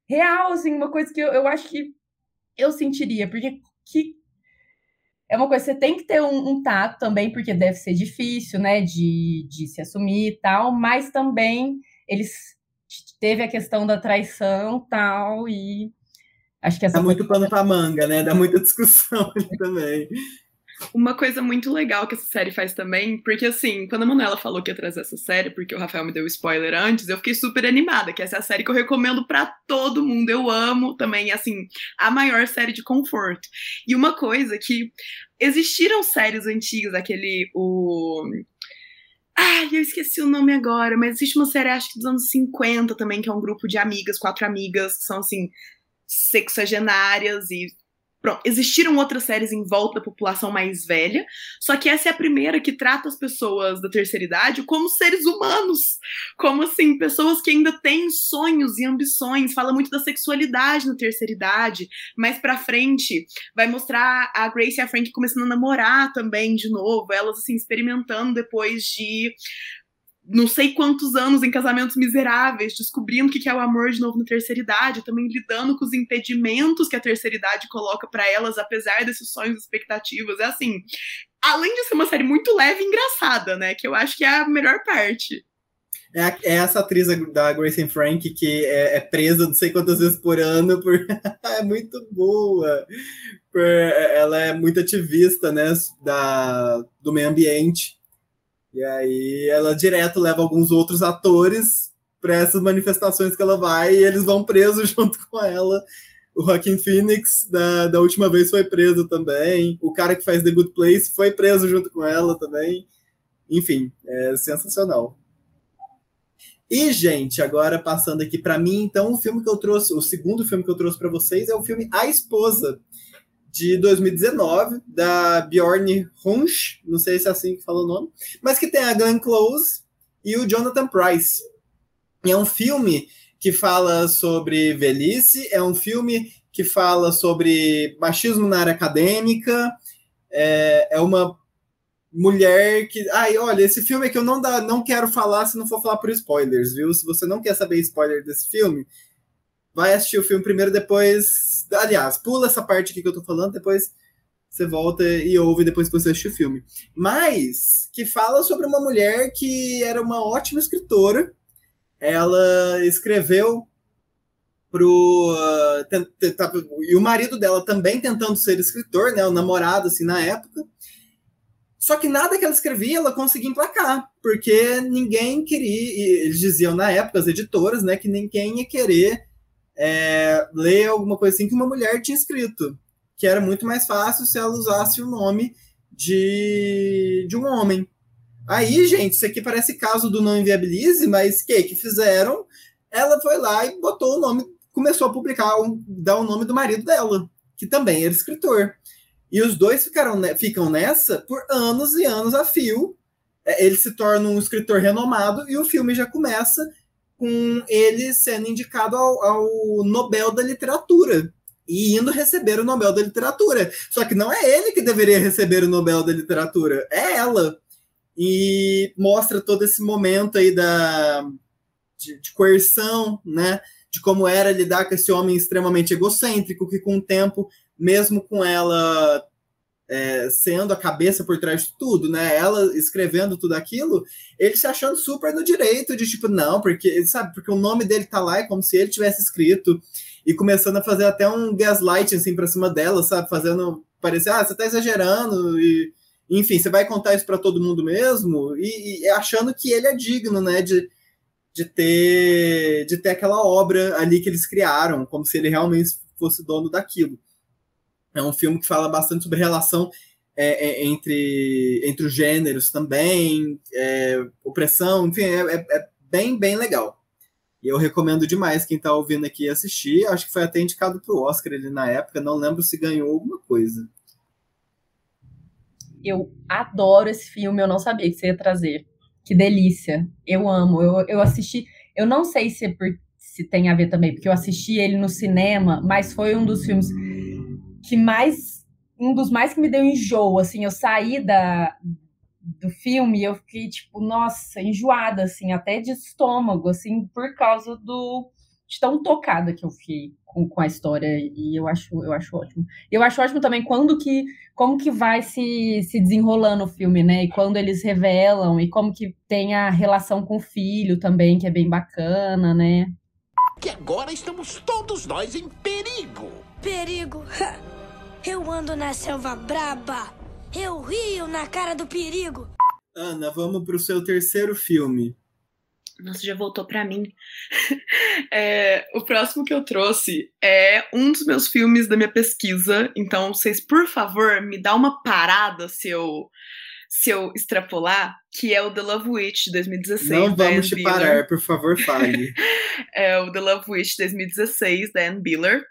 real, assim, uma coisa que eu, eu acho que eu sentiria, porque que é uma coisa, você tem que ter um, um, tato também, porque deve ser difícil, né, de, de se assumir e tal, mas também eles teve a questão da traição tal, e acho que essa. Dá muito pano pra manga, né? Dá muita [laughs] discussão ali também. Uma coisa muito legal que essa série faz também, porque assim, quando a Manuela falou que ia trazer essa série, porque o Rafael me deu spoiler antes, eu fiquei super animada, que essa é a série que eu recomendo para todo mundo. Eu amo também, assim, a maior série de conforto. E uma coisa que existiram séries antigas, aquele o Ai, eu esqueci o nome agora, mas existe uma série, acho que dos anos 50 também, que é um grupo de amigas, quatro amigas, que são assim, sexagenárias e Pronto, existiram outras séries em volta da população mais velha, só que essa é a primeira que trata as pessoas da terceira idade como seres humanos, como assim, pessoas que ainda têm sonhos e ambições, fala muito da sexualidade na terceira idade, mais pra frente vai mostrar a Grace e a Frank começando a namorar também de novo, elas assim experimentando depois de não sei quantos anos em casamentos miseráveis, descobrindo o que é o amor de novo na terceira idade, também lidando com os impedimentos que a terceira idade coloca para elas, apesar desses sonhos e expectativas. É assim, além de ser uma série muito leve e engraçada, né? Que eu acho que é a melhor parte. É, é essa atriz da Grace Frank que é, é, presa não sei quantas vezes por ano, por... [laughs] é muito boa. Por... Ela é muito ativista, né, da... do meio ambiente. E aí ela direto leva alguns outros atores para essas manifestações que ela vai e eles vão presos [laughs] junto com ela. O Joaquin Phoenix, da, da última vez, foi preso também. O cara que faz The Good Place foi preso junto com ela também. Enfim, é sensacional. E, gente, agora passando aqui para mim, então, o filme que eu trouxe, o segundo filme que eu trouxe para vocês é o filme A Esposa, de 2019, da Bjorn Runch, não sei se é assim que fala o nome, mas que tem a Glenn Close e o Jonathan Price. É um filme que fala sobre velhice, é um filme que fala sobre machismo na área acadêmica, é, é uma mulher que. Ai, olha, esse filme é que eu não, dá, não quero falar se não for falar por spoilers, viu? Se você não quer saber spoiler desse filme, vai assistir o filme primeiro, depois. Aliás, pula essa parte aqui que eu tô falando, depois você volta e ouve depois que você assistir o filme. Mas que fala sobre uma mulher que era uma ótima escritora. Ela escreveu pro uh, e o marido dela também tentando ser escritor, né, o namorado assim na época. Só que nada que ela escrevia ela conseguia emplacar, porque ninguém queria, eles diziam na época, as editoras, né, que ninguém ia querer é, ler alguma coisa assim que uma mulher tinha escrito, que era muito mais fácil se ela usasse o nome de, de um homem. Aí, gente, isso aqui parece caso do não inviabilize, mas que que fizeram? Ela foi lá e botou o nome, começou a publicar, um, dar o nome do marido dela, que também era escritor. E os dois ficaram, ficam nessa por anos e anos a fio. É, ele se torna um escritor renomado e o filme já começa com ele sendo indicado ao, ao Nobel da Literatura e indo receber o Nobel da Literatura. Só que não é ele que deveria receber o Nobel da Literatura, é ela. E mostra todo esse momento aí da, de, de coerção, né? De como era lidar com esse homem extremamente egocêntrico, que com o tempo mesmo com ela é, sendo a cabeça por trás de tudo, né? Ela escrevendo tudo aquilo, ele se achando super no direito de tipo, não, porque, sabe, porque o nome dele tá lá, é como se ele tivesse escrito, e começando a fazer até um gaslight assim pra cima dela, sabe? Fazendo parecer, ah, você tá exagerando, e enfim, você vai contar isso para todo mundo mesmo, e, e, achando que ele é digno, né? De, de ter de ter aquela obra ali que eles criaram, como se ele realmente fosse dono daquilo. É um filme que fala bastante sobre relação é, é, entre, entre os gêneros também, é, opressão, enfim, é, é, é, bem, bem legal. E eu recomendo demais quem está ouvindo aqui assistir. Acho que foi até indicado para o Oscar ele na época, não lembro se ganhou alguma coisa. Eu adoro esse filme, eu não sabia que você ia trazer. Que delícia. Eu amo. Eu, eu assisti. Eu não sei se, é por, se tem a ver também, porque eu assisti ele no cinema, mas foi um dos filmes que mais um dos mais que me deu enjoo, assim, eu saí da do filme, eu fiquei tipo, nossa, enjoada assim, até de estômago, assim, por causa do de tão tocada que eu fiquei com, com a história e eu acho eu acho ótimo. Eu acho ótimo também quando que como que vai se, se desenrolando o filme, né? E quando eles revelam e como que tem a relação com o filho também, que é bem bacana, né? Que agora estamos todos nós em perigo. Perigo. [laughs] Eu ando na selva braba. Eu rio na cara do perigo. Ana, vamos pro seu terceiro filme. Nossa, já voltou para mim. [laughs] É, o próximo que eu trouxe é um dos meus filmes da minha pesquisa. Então, vocês, por favor, me dá uma parada se eu se eu extrapolar, que é o The Love Witch de 2016. Não vamos te parar, por favor, fale. [laughs] é o The Love Witch 2016 da Anne Biller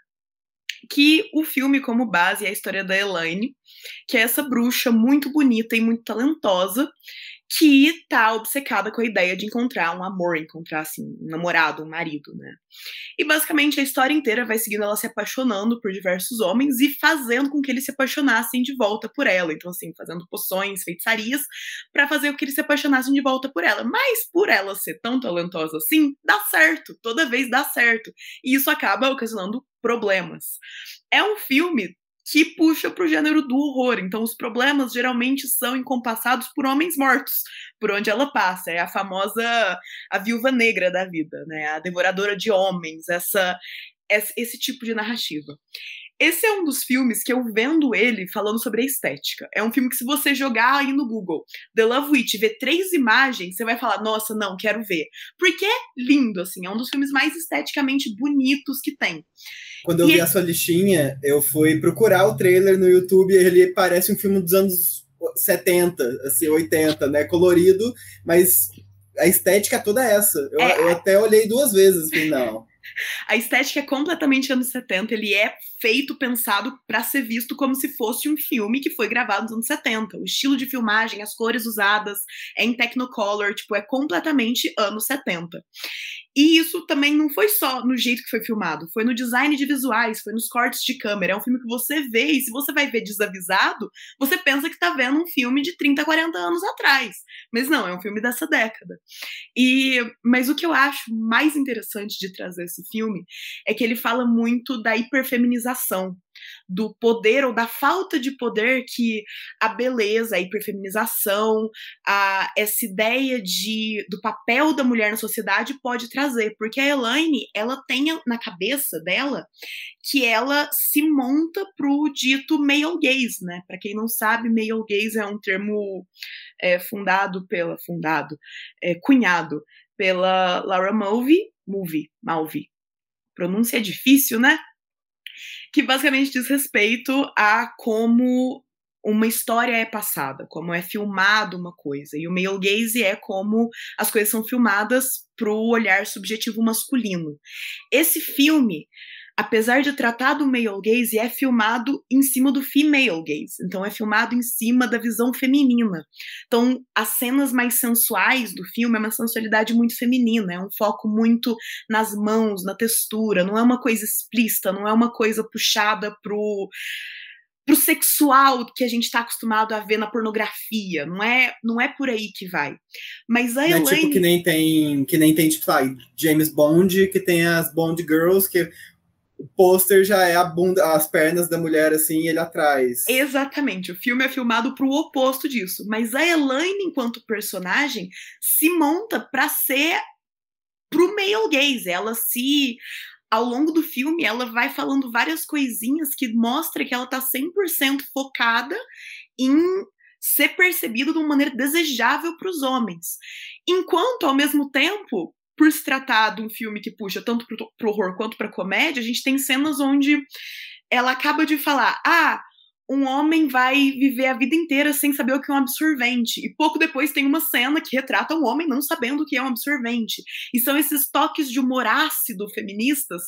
que o filme, como base, é a história da Elaine, que é essa bruxa muito bonita e muito talentosa, que tá obcecada com a ideia de encontrar um amor, encontrar, assim, um namorado, um marido, né? E basicamente a história inteira vai seguindo ela se apaixonando por diversos homens e fazendo com que eles se apaixonassem de volta por ela. Então, assim, fazendo poções, feitiçarias, para fazer com que eles se apaixonassem de volta por ela. Mas por ela ser tão talentosa assim, dá certo. Toda vez dá certo. E isso acaba ocasionando problemas. É um filme que puxa para o gênero do horror. Então, os problemas geralmente são encompassados por homens mortos, por onde ela passa. É a famosa a viúva negra da vida, né? A devoradora de homens, essa esse tipo de narrativa. Esse é um dos filmes que eu vendo ele falando sobre a estética. É um filme que, se você jogar aí no Google The Love Witch e ver três imagens, você vai falar, nossa, não, quero ver. Porque é lindo, assim, é um dos filmes mais esteticamente bonitos que tem. Quando eu E vi ele- a sua listinha, eu fui procurar o trailer no YouTube e ele parece um filme dos anos 70, assim, 80, né? Colorido, mas a estética é toda essa. Eu, É. eu até olhei duas vezes, falei, não. [laughs] A estética é completamente anos 70, ele é feito, pensado para ser visto como se fosse um filme que foi gravado nos anos 70. O estilo de filmagem, as cores usadas, é em Technicolor, tipo, é completamente anos 70. E isso também não foi só no jeito que foi filmado, foi no design de visuais, foi nos cortes de câmera. É um filme que você vê, e se você vai ver desavisado, você pensa que tá vendo um filme de 30, 40 anos atrás. Mas não, é um filme dessa década. E mas o que eu acho mais interessante de trazer esse filme é que ele fala muito da hiperfeminização, do poder ou da falta de poder que a beleza, a hiperfeminização, a, essa ideia de do papel da mulher na sociedade pode trazer, porque a Elaine, ela tem na cabeça dela que ela se monta pro dito male gaze, né? Para quem não sabe, male gaze é um termo é, fundado pela fundado, é, cunhado pela Laura Mulvey, Mulvey, Malvey. Pronúncia é difícil, né? Que basicamente diz respeito a como uma história é passada, como é filmado uma coisa. E o male gaze é como as coisas são filmadas pro olhar subjetivo masculino. Esse filme, apesar de tratar do male gaze, é filmado em cima do female gaze. Então é filmado em cima da visão feminina. Então as cenas mais sensuais do filme é uma sensualidade muito feminina, é um foco muito nas mãos, na textura, não é uma coisa explícita, não é uma coisa puxada pro pro sexual que a gente está acostumado a ver na pornografia, não é, não é por aí que vai. Mas a Não é Elaine tipo que nem tem, que nem tem, tipo, lá, James Bond, que tem as Bond Girls, que o pôster já é a bunda, as pernas da mulher assim, ele atrás. Exatamente, o filme é filmado pro oposto disso, mas a Elaine, enquanto personagem, se monta pra ser pro male gaze, ela se ao longo do filme, ela vai falando várias coisinhas que mostra que ela tá 100% focada em ser percebida de uma maneira desejável para os homens. Enquanto, ao mesmo tempo, por se tratar de um filme que puxa tanto pro, pro horror quanto pra comédia, a gente tem cenas onde ela acaba de falar: ah, um homem vai viver a vida inteira sem saber o que é um absorvente. E pouco depois tem uma cena que retrata um homem não sabendo o que é um absorvente. E são esses toques de humor ácido feministas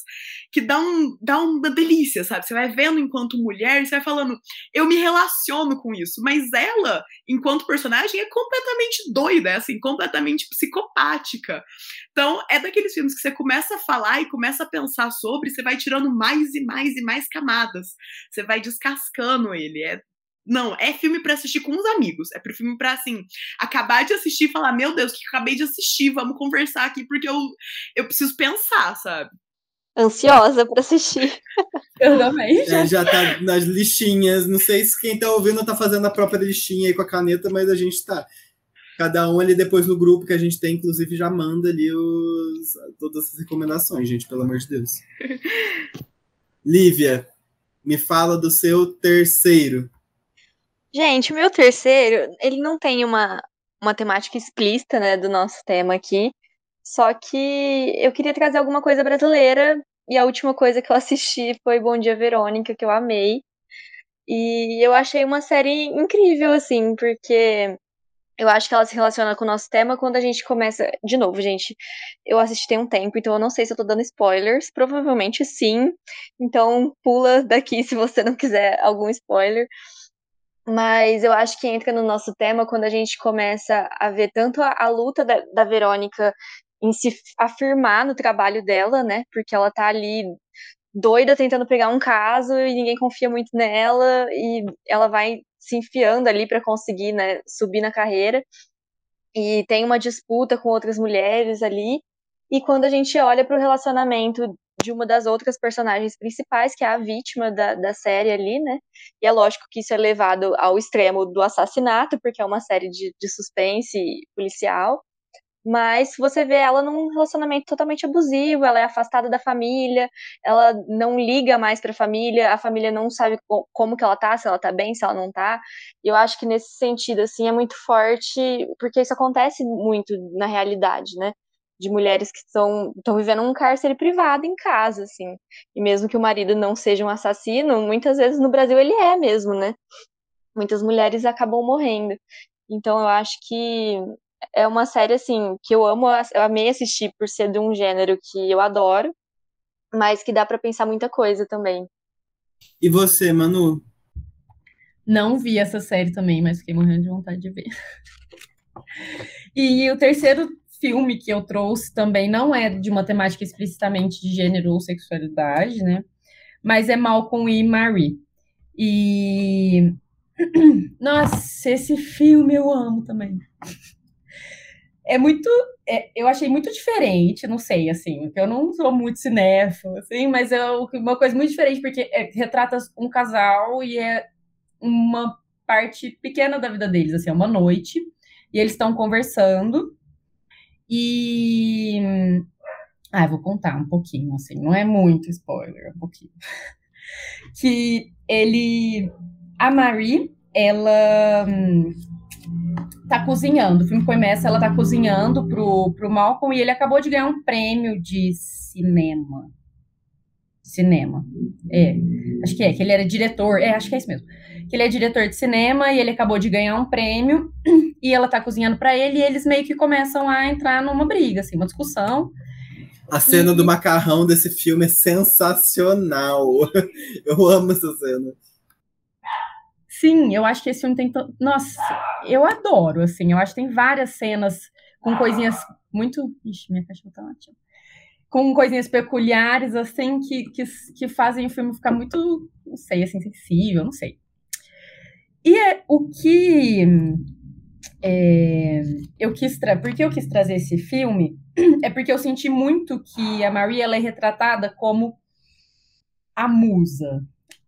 que dá, um, dá uma delícia, sabe? Você vai vendo enquanto mulher e você vai falando, eu me relaciono com isso. Mas ela, enquanto personagem, é completamente doida, é assim, completamente psicopática. Então, é daqueles filmes que você começa a falar e começa a pensar sobre, você vai tirando mais e mais e mais camadas. Você vai descascando ele. É não, é filme para assistir com os amigos. É pro filme para assim, acabar de assistir e falar: "Meu Deus, que acabei de assistir, vamos conversar aqui porque eu eu preciso pensar", sabe? Ansiosa para assistir. [laughs] Eu também. É, já tá nas listinhas. Não sei se quem tá ouvindo tá fazendo a própria listinha aí com a caneta, mas a gente tá. Cada um ali depois no grupo que a gente tem, inclusive, já manda ali os, todas as recomendações, gente, pelo amor de Deus. [laughs] Lívia, me fala do seu terceiro. Gente, o meu terceiro, ele não tem uma, uma temática explícita, né, do nosso tema aqui. Só que eu queria trazer alguma coisa brasileira. E a última coisa que eu assisti foi Bom Dia Verônica, que eu amei. E eu achei uma série incrível, assim, porque eu acho que ela se relaciona com o nosso tema quando a gente começa. De novo, gente, eu assisti tem um tempo, então eu não sei se eu tô dando spoilers. Provavelmente sim. Então pula daqui se você não quiser algum spoiler. Mas eu acho que entra no nosso tema quando a gente começa a ver tanto a, a luta da, da Verônica em se afirmar no trabalho dela, né? Porque ela tá ali doida tentando pegar um caso e ninguém confia muito nela e ela vai se enfiando ali para conseguir, né, subir na carreira. E tem uma disputa com outras mulheres ali. E quando a gente olha para o relacionamento de uma das outras personagens principais, que é a vítima da, da série ali, né? E é lógico que isso é levado ao extremo do assassinato, porque é uma série de, de suspense policial. Mas você vê ela num relacionamento totalmente abusivo, ela é afastada da família, ela não liga mais pra família, a família não sabe como que ela tá, se ela tá bem, se ela não tá. E eu acho que nesse sentido, assim, é muito forte, porque isso acontece muito na realidade, né? De mulheres que estão vivendo um cárcere privado em casa, assim. E mesmo que o marido não seja um assassino, muitas vezes no Brasil ele é mesmo, né? Muitas mulheres acabam morrendo. Então eu acho que é uma série, assim, que eu amo, eu amei assistir por ser de um gênero que eu adoro, mas que dá para pensar muita coisa também. E você, Manu? Não vi essa série também, mas fiquei morrendo de vontade de ver. [laughs] E o terceiro filme que eu trouxe também não é de uma temática explicitamente de gênero ou sexualidade, né? Mas é Malcolm e Marie. E. [clears throat] Nossa, esse filme eu amo também é muito. É, eu achei muito diferente, não sei, assim, porque eu não sou muito cinéfilo, assim, mas é uma coisa muito diferente, porque é, retrata um casal e é uma parte pequena da vida deles, assim, é uma noite, e eles estão conversando, e. Ah, vou contar um pouquinho, assim, não é muito spoiler, é um pouquinho. [laughs] que ele. A Marie, ela hum, tá cozinhando. O filme começa, ela tá cozinhando pro, pro Malcolm e ele acabou de ganhar um prêmio de cinema. Cinema. É. Acho que é, que ele era diretor. É, acho que é isso mesmo. Que ele é diretor de cinema e ele acabou de ganhar um prêmio [clears throat] e ela tá cozinhando para ele e eles meio que começam a entrar numa briga, assim, uma discussão. A cena e... do macarrão desse filme é sensacional. [laughs] Eu amo essa cena. Sim, eu acho que esse filme tem. To... Nossa, eu adoro, assim. Eu acho que tem várias cenas com coisinhas muito. Ixi, minha cachorra tá latindo. Com coisinhas peculiares, assim, que, que, que fazem o filme ficar muito, não sei, assim, sensível, não sei. E é, o que é, eu quis tra porque eu quis trazer esse filme é porque eu senti muito que a Maria ela é retratada como a musa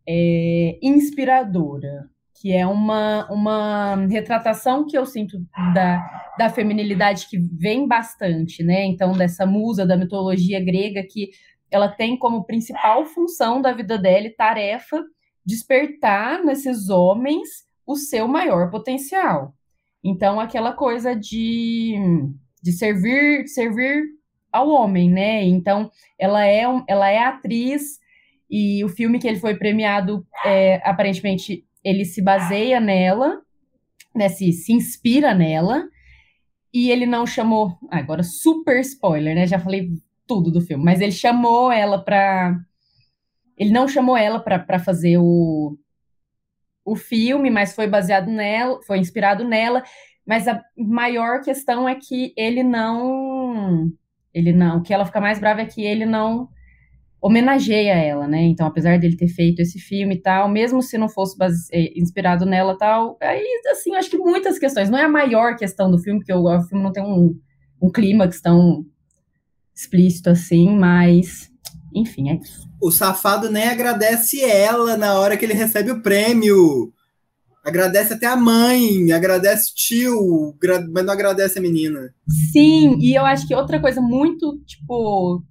é, inspiradora que é uma, uma retratação que eu sinto da, da feminilidade que vem bastante, né? Então, dessa musa da mitologia grega que ela tem como principal função da vida dela e tarefa despertar nesses homens o seu maior potencial. Então, aquela coisa de, de servir, servir ao homem, né? Então, ela é, ela é atriz e o filme que ele foi premiado, é, aparentemente, ele se baseia nela, né, se, se inspira nela, e ele não chamou. Ah, agora, super spoiler, né? Já falei tudo do filme, mas ele chamou ela para. Ele não chamou ela para fazer o, o filme, mas foi baseado nela, foi inspirado nela. Mas a maior questão é que ele não. Ele não. O que ela fica mais brava é que ele não homenageia ela, né? Então, apesar dele ter feito esse filme e tal, mesmo se não fosse base... É, inspirado nela tal, aí, assim, acho que muitas questões. Não é a maior questão do filme, porque o, o filme não tem um, um clímax tão explícito assim, mas, enfim, é isso. O safado nem agradece ela na hora que ele recebe o prêmio. Agradece até a mãe, agradece o tio, mas não agradece a menina. Sim, e eu acho que outra coisa muito, tipo,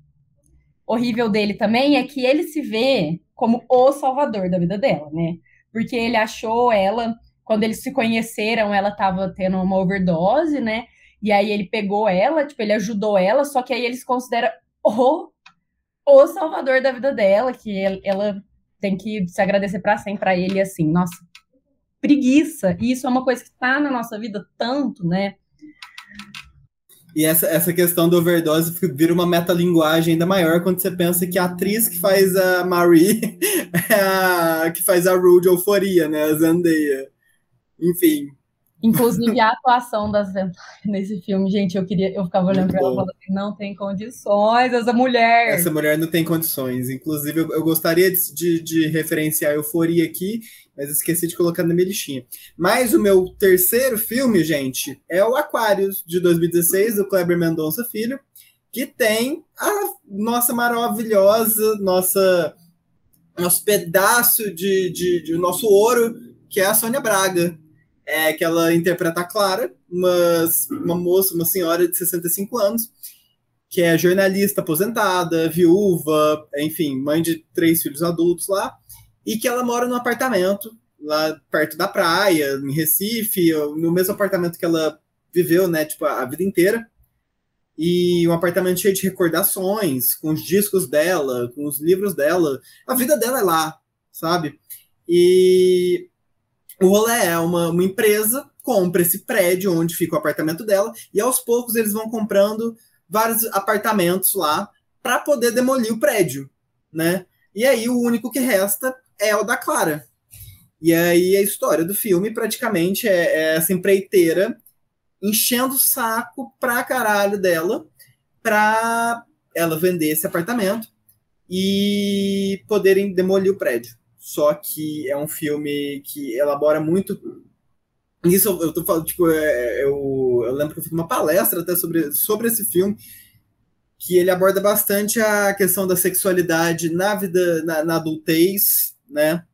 horrível dele também é que ele se vê como o salvador da vida dela, né? Porque ele achou ela, quando eles se conheceram, ela tava tendo uma overdose, né? E aí ele pegou ela, tipo, ele ajudou ela, só que aí eles consideram o, o salvador da vida dela, que ela tem que se agradecer para sempre para ele, assim, nossa, preguiça. E isso é uma coisa que tá na nossa vida tanto, né? E essa, essa questão do overdose vira uma metalinguagem ainda maior quando você pensa que a atriz que faz a Marie [laughs] é a que faz a Rue de Euforia, né? A Zendaya. Enfim. Inclusive a atuação da Zendaya nesse filme, gente, eu queria, eu ficava olhando para ela falando assim, não tem condições essa mulher. Essa mulher não tem condições. Inclusive, eu, eu gostaria de, de, de referenciar a Euforia aqui mas esqueci de colocar na minha listinha. Mas o meu terceiro filme, gente, é o Aquarius, de 2016, do Kleber Mendonça Filho, que tem a nossa maravilhosa, nossa nosso pedaço de, de, de nosso ouro, que é a Sônia Braga. É que ela interpreta a Clara, uma, uma moça, uma senhora de 65 anos, que é jornalista aposentada, viúva, enfim, mãe de três filhos adultos lá, e que ela mora num apartamento lá perto da praia, em Recife, no mesmo apartamento que ela viveu, né, tipo, a vida inteira. E um apartamento cheio de recordações, com os discos dela, com os livros dela. A vida dela é lá, sabe? E o rolê é uma, uma empresa compra esse prédio onde fica o apartamento dela, e aos poucos eles vão comprando vários apartamentos lá para poder demolir o prédio, né? E aí o único que resta é o da Clara. E aí a história do filme praticamente é, é essa empreiteira enchendo o saco pra caralho dela pra ela vender esse apartamento e poderem demolir o prédio. Só que é um filme que elabora muito. Isso eu tô falando, tipo, é, eu, eu lembro que eu fiz uma palestra até sobre, sobre esse filme, que ele aborda bastante a questão da sexualidade na vida, na, na adultez, né?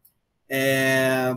É,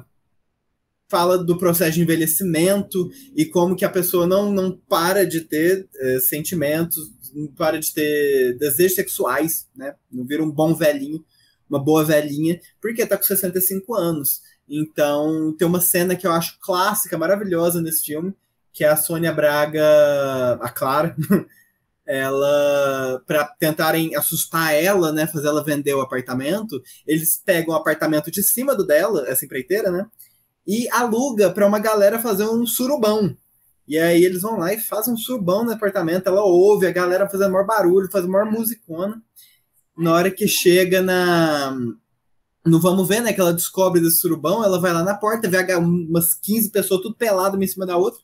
fala do processo de envelhecimento e como que a pessoa não, não para de ter é, sentimentos, não para de ter desejos sexuais, né? Não vira um bom velhinho, uma boa velhinha, porque tá com 65 anos. Então, tem uma cena que eu acho clássica, maravilhosa nesse filme, que é a Sônia Braga, a Clara, [laughs] ela para tentarem assustar ela, né, fazer ela vender o apartamento, eles pegam o apartamento de cima do dela, essa empreiteira, né, e aluga para uma galera fazer um surubão. E aí eles vão lá e fazem um surubão no apartamento, ela ouve a galera fazendo maior barulho, fazendo maior musicona. Na hora que chega na no vamos ver, né, que ela descobre desse surubão, ela vai lá na porta, vê umas 15 pessoas tudo pelado uma em cima da outra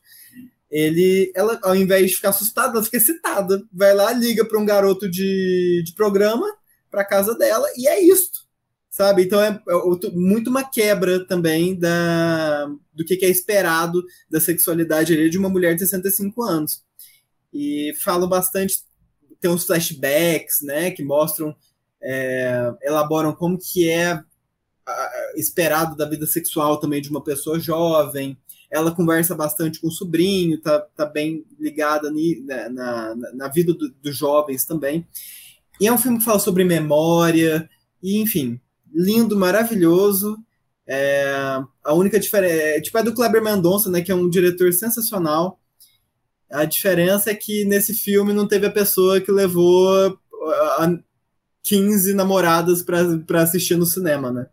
ele, ela, ao invés de ficar assustada, ela fica excitada. Vai lá, liga para um garoto de, de programa para casa dela e é isso, sabe? Então é, é, muito uma quebra também da do que, que é esperado da sexualidade ali de uma mulher de 65 anos. E falo bastante, tem uns flashbacks, né, que mostram, é, elaboram como que é esperado da vida sexual também de uma pessoa jovem, ela conversa bastante com o sobrinho, tá, tá bem ligada ni, né, na, na, na, vida do, dos jovens também. E é um filme que fala sobre memória, e enfim, lindo, maravilhoso. É, a única diferença. É, tipo, é do Kleber Mendonça, né, que é um diretor sensacional. A diferença é que nesse filme não teve a pessoa que levou 15 namoradas para assistir no cinema, né?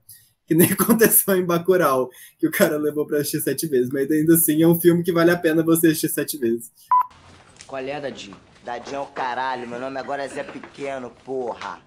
Que nem [laughs] aconteceu em Bacurau, que o cara levou pra assistir sete vezes. Mas ainda assim é um filme que vale a pena você assistir sete vezes. Qual é, Dadinho? Dadinho é o caralho, meu nome agora é Zé Pequeno, porra.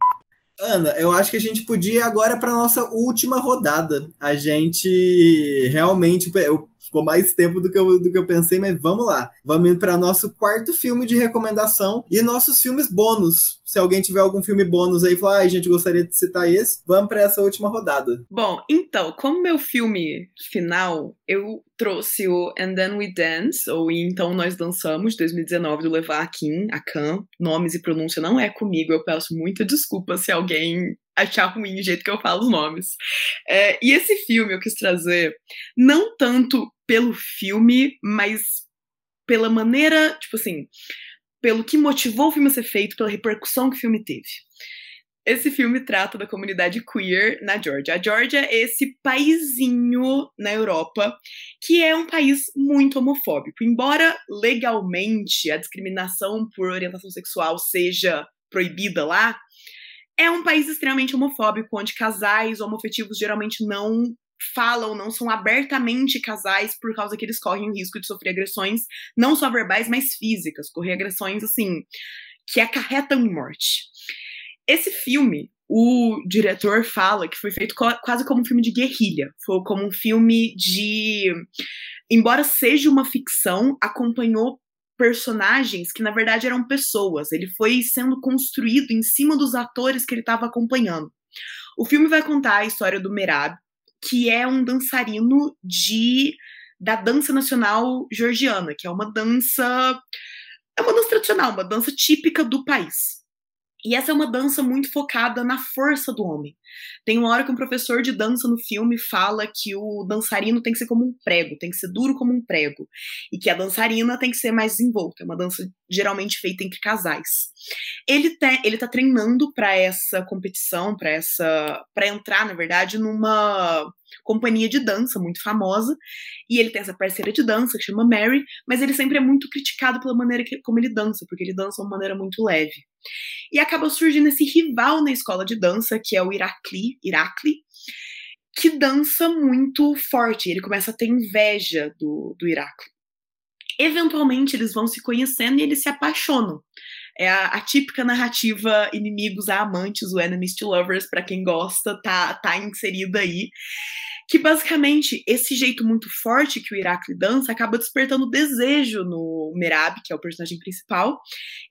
Ana, eu acho que a gente podia ir agora para nossa última rodada. A gente realmente. Eu Ficou mais tempo do que, eu, do que eu pensei, mas vamos lá. Vamos para nosso quarto filme de recomendação e nossos filmes bônus. Se alguém tiver algum filme bônus aí, falar, ah, a gente gostaria de citar esse, vamos para essa última rodada. Bom, então, como meu filme final, eu trouxe o And Then We Dance, ou Então Nós Dançamos, 2019, do Levar Kim, a Khan. Nomes e pronúncia não é comigo, eu peço muita desculpa se alguém achar ruim o jeito que eu falo os nomes. É, e esse filme eu quis trazer não tanto pelo filme, mas pela maneira, tipo assim, pelo que motivou o filme a ser feito, pela repercussão que o filme teve. Esse filme trata da comunidade queer na Georgia. A Georgia é esse paizinho na Europa que é um país muito homofóbico. Embora legalmente a discriminação por orientação sexual seja proibida lá, é um país extremamente homofóbico, onde casais homofetivos geralmente não falam, não são abertamente casais por causa que eles correm o risco de sofrer agressões, não só verbais, mas físicas, correr agressões assim que acarretam morte. Esse filme, o diretor fala que foi feito quase como um filme de guerrilha, foi como um filme de embora seja uma ficção, acompanhou personagens que na verdade eram pessoas. Ele foi sendo construído em cima dos atores que ele estava acompanhando. O filme vai contar a história do Merab, que é um dançarino de da dança nacional georgiana, que é uma dança é uma dança tradicional, uma dança típica do país. E essa é uma dança muito focada na força do homem. Tem uma hora que um professor de dança no filme fala que o dançarino tem que ser como um prego, tem que ser duro como um prego, e que a dançarina tem que ser mais desenvolta. É uma dança geralmente feita entre casais. Ele, te, ele tá treinando para essa competição, para essa, para entrar, na verdade, numa companhia de dança muito famosa, e ele tem essa parceira de dança que chama Mary, mas ele sempre é muito criticado pela maneira que, como ele dança, porque ele dança de uma maneira muito leve. E acaba surgindo esse rival na escola de dança, que é o Irakli, Irakli que dança muito forte. Ele começa a ter inveja do, do Irakli. Eventualmente, eles vão se conhecendo e eles se apaixonam. É a, a, típica narrativa inimigos a amantes, o enemies to lovers, para quem gosta, tá, tá inserida aí que basicamente esse jeito muito forte que o Irakli dança acaba despertando desejo no Merab, que é o personagem principal,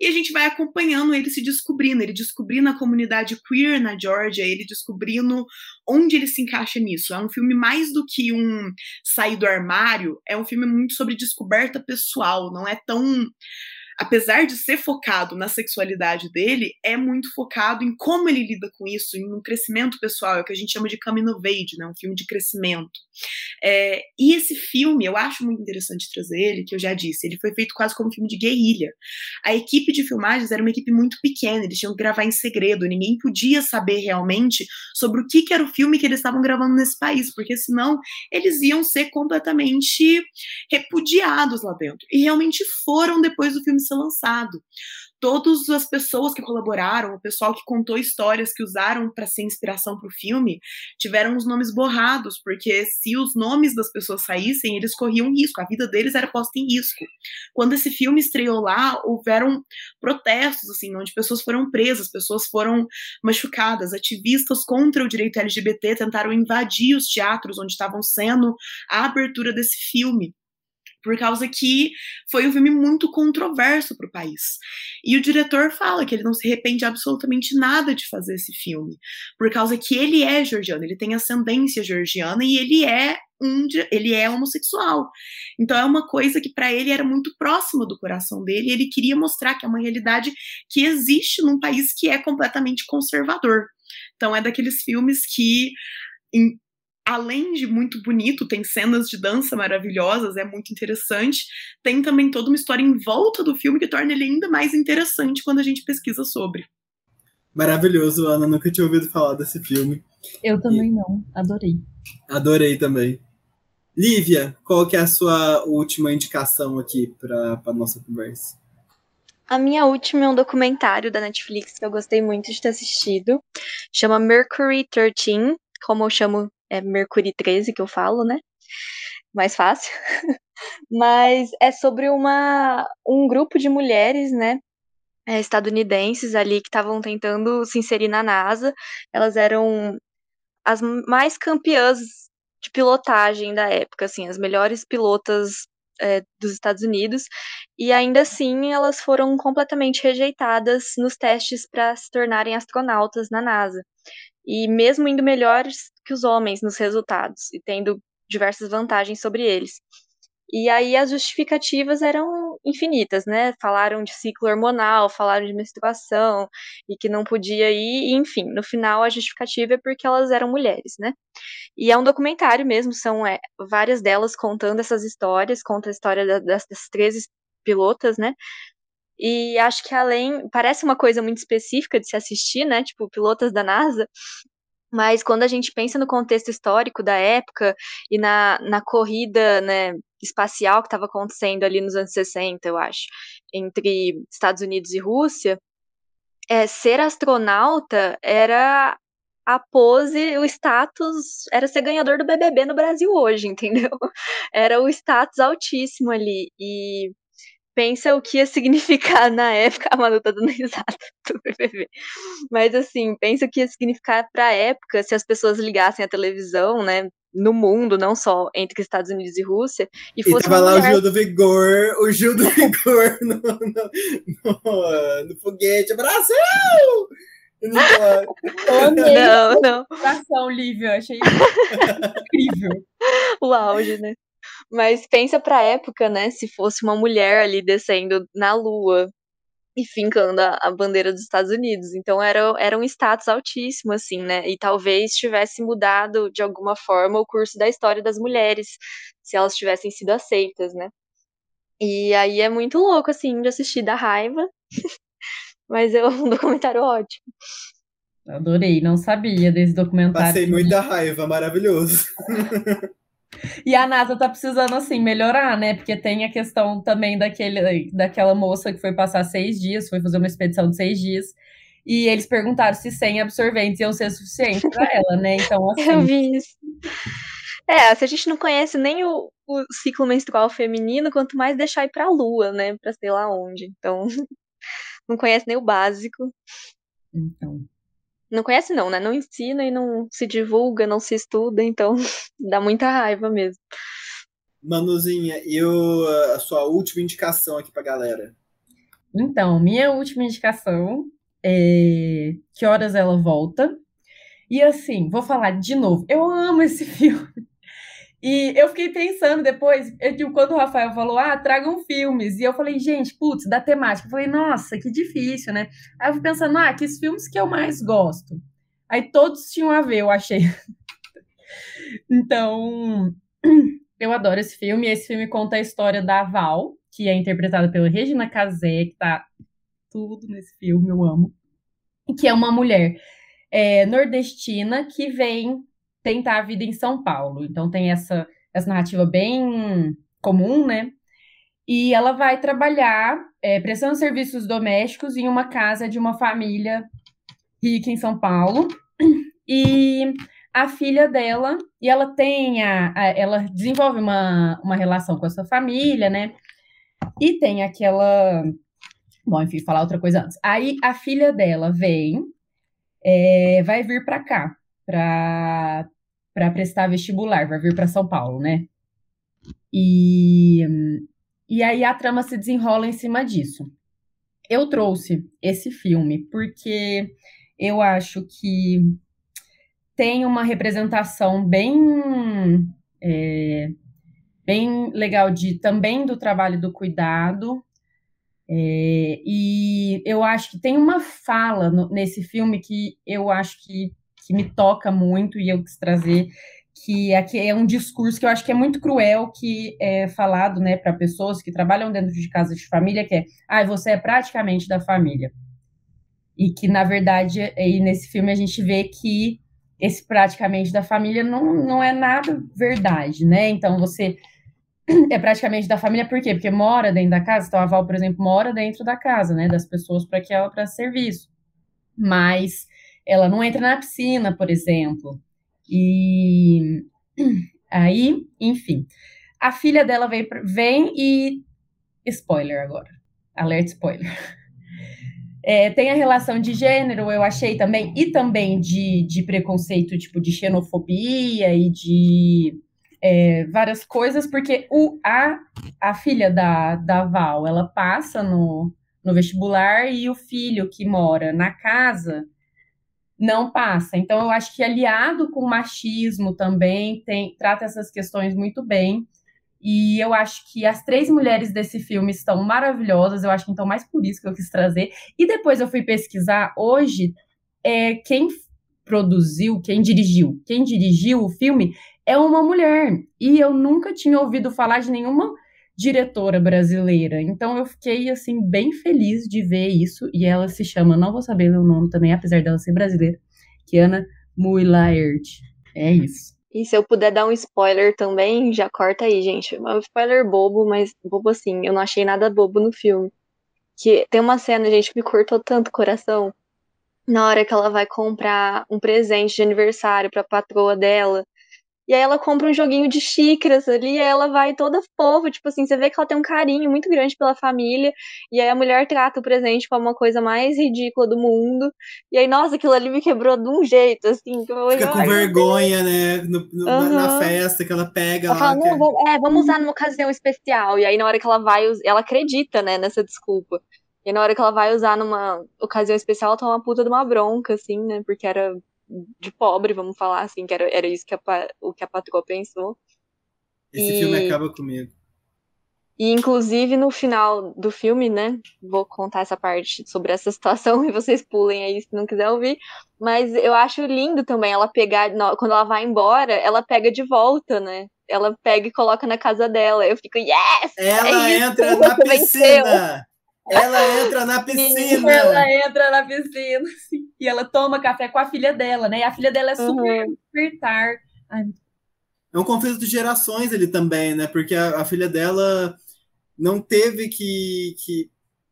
e a gente vai acompanhando ele se descobrindo, ele descobrindo a comunidade queer na Georgia, ele descobrindo onde ele se encaixa nisso. É um filme mais do que um sair do armário, é um filme muito sobre descoberta pessoal, não é tão apesar de ser focado na sexualidade dele, é muito focado em como ele lida com isso, em um crescimento pessoal, é o que a gente chama de coming of né? um filme de crescimento. É, e esse filme, eu acho muito interessante trazer ele, que eu já disse, ele foi feito quase como um filme de guerrilha. A equipe de filmagens era uma equipe muito pequena, eles tinham que gravar em segredo, ninguém podia saber realmente sobre o que, que era o filme que eles estavam gravando nesse país, porque senão eles iam ser completamente repudiados lá dentro. E realmente foram depois do filme ser lançado. Todas as pessoas que colaboraram, o pessoal que contou histórias que usaram para ser inspiração para o filme, tiveram os nomes borrados, porque se os nomes das pessoas saíssem, eles corriam risco, a vida deles era posta em risco. Quando esse filme estreou lá, houveram protestos, assim, onde pessoas foram presas, pessoas foram machucadas, ativistas contra o direito LGBT tentaram invadir os teatros onde estavam sendo a abertura desse filme por causa que foi um filme muito controverso para o país. E o diretor fala que ele não se arrepende absolutamente nada de fazer esse filme, por causa que ele é georgiano, ele tem ascendência georgiana e ele é um, ele é homossexual. Então é uma coisa que para ele era muito próxima do coração dele, e ele queria mostrar que é uma realidade que existe num país que é completamente conservador. Então é daqueles filmes que além de muito bonito, tem cenas de dança maravilhosas, é muito interessante. Tem também toda uma história em volta do filme que torna ele ainda mais interessante quando a gente pesquisa sobre. Maravilhoso, Ana. Nunca tinha ouvido falar desse filme. Eu também e... não. Adorei. Adorei também. Lívia, qual que é a sua última indicação aqui para a nossa conversa? A minha última é um documentário da Netflix que eu gostei muito de ter assistido. Chama Mercury 13, como eu chamo é Mercury 13 que eu falo, né? Mais fácil. [laughs] Mas é sobre uma, um grupo de mulheres, né? É, estadunidenses ali que estavam tentando se inserir na NASA. Elas eram as mais campeãs de pilotagem da época, assim, as melhores pilotas é, dos Estados Unidos, e ainda assim elas foram completamente rejeitadas nos testes para se tornarem astronautas na NASA e mesmo indo melhores que os homens nos resultados e tendo diversas vantagens sobre eles. E aí as justificativas eram infinitas, né? Falaram de ciclo hormonal, falaram de menstruação e que não podia ir, enfim, no final a justificativa é porque elas eram mulheres, né? E é um documentário mesmo, são é, várias delas contando essas histórias, conta a história da, das, das 13 pilotas, né? E acho que além. Parece uma coisa muito específica de se assistir, né? Tipo, pilotas da NASA. Mas quando a gente pensa no contexto histórico da época e na, na corrida né, espacial que estava acontecendo ali nos anos 60, eu acho, entre Estados Unidos e Rússia, é, ser astronauta era a pose, o status, era ser ganhador do BBB no Brasil hoje, [laughs] entendeu? Era o status altíssimo ali. E pensa o que ia significar na época. [laughs] A Manu tá dando risada [laughs] do BBB. Mas assim, pensa o que ia significar pra época se as pessoas ligassem a televisão, né? No mundo, não só entre Estados Unidos e Rússia. E, fosse e tava lá mulher... o Gil do Vigor, o Gil do [laughs] Vigor no, no, no, no foguete. Brasil! Não, não. não. Ação, Lívia, achei incrível. O auge, né? Mas pensa pra época, né? Se fosse uma mulher ali descendo na lua. e fincando a, a bandeira dos Estados Unidos. Então era, era um status altíssimo, assim, né? E talvez tivesse mudado de alguma forma o curso da história das mulheres, se elas tivessem sido aceitas, né? E aí é muito louco, assim, de assistir da raiva. [laughs] Mas é um [laughs] documentário ótimo. Adorei, não sabia desse documentário. Passei muita raiva, maravilhoso. [laughs] E a NASA tá precisando, assim, melhorar, né? Porque tem a questão também daquele, daquela moça que foi passar seis dias, foi fazer uma expedição de seis dias. E eles perguntaram se 100 absorventes iam ser suficientes para [laughs] ela, né? Então, assim. Eu vi isso. É, se a gente não conhece nem o, o ciclo menstrual feminino, quanto mais deixar ir pra lua, né? Pra sei lá onde. Então, [laughs] não conhece nem o básico. Então. Não conhece, não, né? Não ensina e não se divulga, não se estuda, então [laughs] dá muita raiva mesmo. Manuzinha, e o, a sua última indicação aqui pra galera? Então, minha última indicação é Que Horas Ela Volta. E assim, vou falar de novo, eu amo esse [laughs] filme. E eu fiquei pensando depois, eu, quando o Rafael falou, ah, tragam filmes. E eu falei, gente, putz, da temática. Eu falei, nossa, que difícil, né? Aí eu fui pensando, ah, que os filmes que eu mais gosto. Aí todos tinham a ver, eu achei. [laughs] então, [clears throat] eu adoro esse filme. Esse filme conta a história da Val, que é interpretada pela Regina Casé, que tá tudo nesse filme, eu amo. Que é uma mulher é, nordestina que vem tentar a vida em São Paulo. Então tem essa, essa narrativa bem comum, né? E ela vai trabalhar é, prestando serviços domésticos em uma casa de uma família rica em São Paulo. [clears throat] E a filha dela, e ela tem a, a, ela desenvolve uma, uma relação com essa família, né? E tem aquela. Bom, enfim, falar outra coisa antes. Aí a filha dela vem, é, vai vir para cá, para para prestar vestibular, vai vir para São Paulo, né? E, e aí a trama se desenrola em cima disso. Eu trouxe esse filme porque eu acho que tem uma representação bem é, bem legal de também do trabalho do cuidado é, e eu acho que tem uma fala no, nesse filme que eu acho que que me toca muito e eu quis trazer que aqui é um discurso que eu acho que é muito cruel que é falado, né, para pessoas que trabalham dentro de casa de família, que é, ah, você é praticamente da família. E que, na verdade, aí nesse filme a gente vê que esse praticamente da família não, não é nada verdade, né? Então você [clears throat] é praticamente da família por quê? Porque mora dentro da casa. Então a Val, por exemplo, mora dentro da casa, né, das pessoas para que ela preste serviço. Mas ela não entra na piscina, por exemplo. E aí, enfim, a filha dela vem, vem e. Spoiler agora. Alerta spoiler. É, tem a relação de gênero, eu achei também, e também de, de preconceito, tipo, de xenofobia e de é, várias coisas, porque o, a, a filha da, da Val, ela passa no, no vestibular e o filho que mora na casa não passa. Então, eu acho que aliado com o machismo também tem, trata essas questões muito bem. E eu acho que as três mulheres desse filme estão maravilhosas. Eu acho que então mais por isso que eu quis trazer. E depois eu fui pesquisar hoje é, quem produziu, quem dirigiu, quem dirigiu o filme é uma mulher. E eu nunca tinha ouvido falar de nenhuma diretora brasileira. Então eu fiquei assim bem feliz de ver isso e ela se chama, não vou saber o nome também, apesar dela ser brasileira, Kiana Muylaert. É isso. E se eu puder dar um spoiler também, já corta aí, gente. Um spoiler bobo, mas bobo assim, eu não achei nada bobo no filme. Que tem uma cena, gente, que me cortou tanto o coração. Na hora que ela vai comprar um presente de aniversário pra patroa dela. E aí ela compra um joguinho de xícaras ali, e ela vai toda fofa, tipo assim, você vê que ela tem um carinho muito grande pela família, e aí a mulher trata o presente como uma coisa mais ridícula do mundo. E aí, nossa, aquilo ali me quebrou de um jeito, assim. Que eu, Fica com vergonha, né? No, no, uhum. Na festa que ela pega. Ela fala, não, vamos, é, vamos usar numa ocasião especial. E aí, na hora que ela vai, ela acredita, né, nessa desculpa. E na hora que ela vai usar numa ocasião especial, ela toma uma puta de uma bronca, assim, né? Porque era de pobre, vamos falar assim, que era, era isso que a, o que a patroa pensou. Esse e... filme acaba comigo. E, inclusive, no final do filme, né? Vou contar essa parte sobre essa [laughs] situação e vocês pulem aí se não quiser ouvir. Mas eu acho lindo também ela pegar, quando ela vai embora, ela pega de volta, né? Ela pega e coloca na casa dela. Eu fico, yes! Ela é entra [laughs] na piscina! Ela entra na piscina! Ela entra na piscina, sim. E ela toma café com a filha dela, né? E a filha dela é super Uhum. despertar. Ai, É um conflito de gerações ele também, né? Porque a, a filha dela não teve que que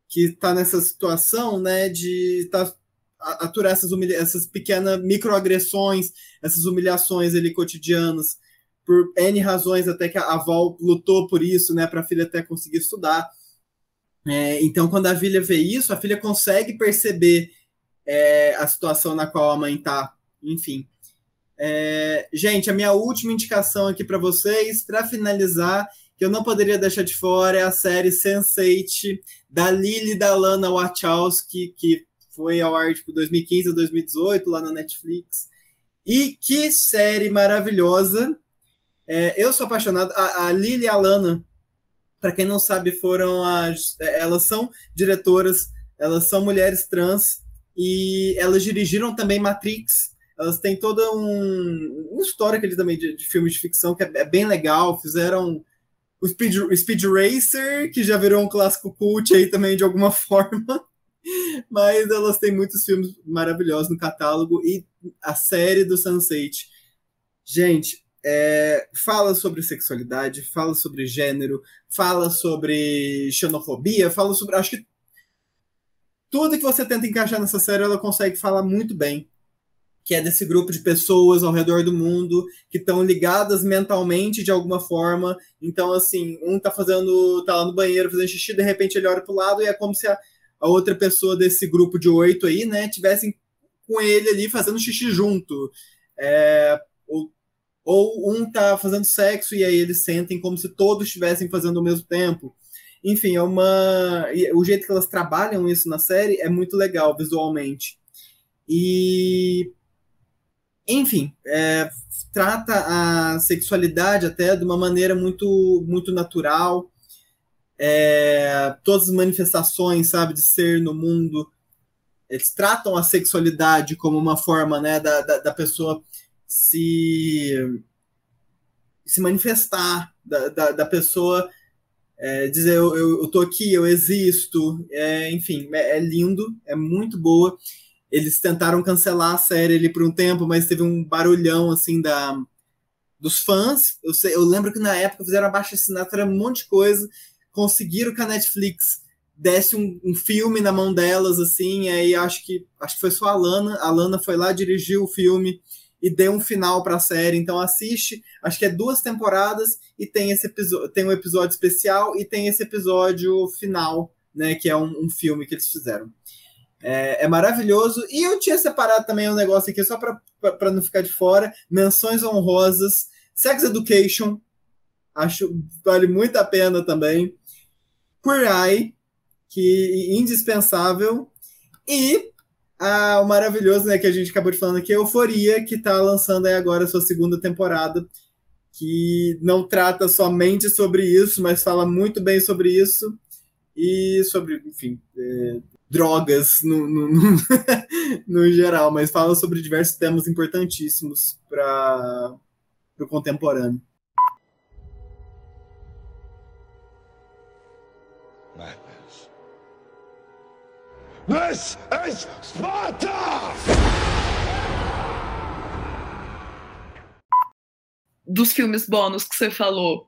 que tá nessa situação, né? De tá, aturar essas, humilha essas pequenas microagressões, essas humilhações ali cotidianas, por N razões, até que a avó lutou por isso, né? Para a filha até conseguir estudar. É, então, quando a filha vê isso, a filha consegue perceber é, a situação na qual a mãe tá. Enfim. É, gente, a minha última indicação aqui para vocês, para finalizar, que eu não poderia deixar de fora, é a série Sense8, da Lily da Lana Wachowski, que foi ao ar tipo 2015 a 2018 lá na Netflix. E que série maravilhosa! É, eu sou apaixonado. A, a Lily e a Lana, para quem não sabe, foram as. Elas são diretoras, elas são mulheres trans e elas dirigiram também Matrix. Elas têm toda um, um histórico ali também de, de filmes de ficção que é, é bem legal. Fizeram o Speed, Speed Racer, que já virou um clássico cult aí também de alguma [laughs] forma. Mas elas têm muitos filmes maravilhosos no catálogo e a série do Sunset. Gente, é, fala sobre sexualidade, fala sobre gênero, fala sobre xenofobia, fala sobre. Acho que tudo que você tenta encaixar nessa série ela consegue falar muito bem. Que é desse grupo de pessoas ao redor do mundo que estão ligadas mentalmente de alguma forma. Então, assim, um tá fazendo. tá lá no banheiro fazendo xixi, de repente ele olha pro lado e é como se a, a outra pessoa desse grupo de oito aí, né, tivessem com ele ali fazendo xixi junto. É, ou, ou um tá fazendo sexo e aí eles sentem como se todos estivessem fazendo ao mesmo tempo. Enfim, é uma. O jeito que elas trabalham isso na série é muito legal visualmente. E. Enfim, é, trata a sexualidade até de uma maneira muito, muito natural. É, todas as manifestações, sabe, de ser no mundo. Eles tratam a sexualidade como uma forma né, da, da, da pessoa se, se manifestar, da, da, da pessoa é, dizer eu, eu, eu tô aqui, eu existo, é, enfim, é, é, lindo, é muito boa. Eles tentaram cancelar a série ali por um tempo, mas teve um barulhão assim da dos fãs. Eu, sei, eu lembro que na época fizeram abaixo assinatura, um monte de coisa, conseguiram que a Netflix desse um, um, filme na mão delas, assim, aí acho que acho que foi só a Lana, a Lana foi lá, dirigiu o filme e deu um final para a série, então assiste, acho que é duas temporadas e tem esse episódio, tem um episódio especial e tem esse episódio final, né, que é um, um filme que eles fizeram. É, é, maravilhoso. E eu tinha separado também um negócio aqui, só para não ficar de fora: menções honrosas, Sex Education, acho vale muito a pena também. Queer Eye, que indispensável. E ah, o maravilhoso, né, que a gente acabou de falando aqui, Euforia, que está lançando aí agora a sua segunda temporada, que não trata somente sobre isso, mas fala muito bem sobre isso e sobre, enfim, é, drogas no, no, no, [laughs] no, geral, mas fala sobre diversos temas importantíssimos para o contemporâneo. This is Sparta! Dos filmes bônus que você falou,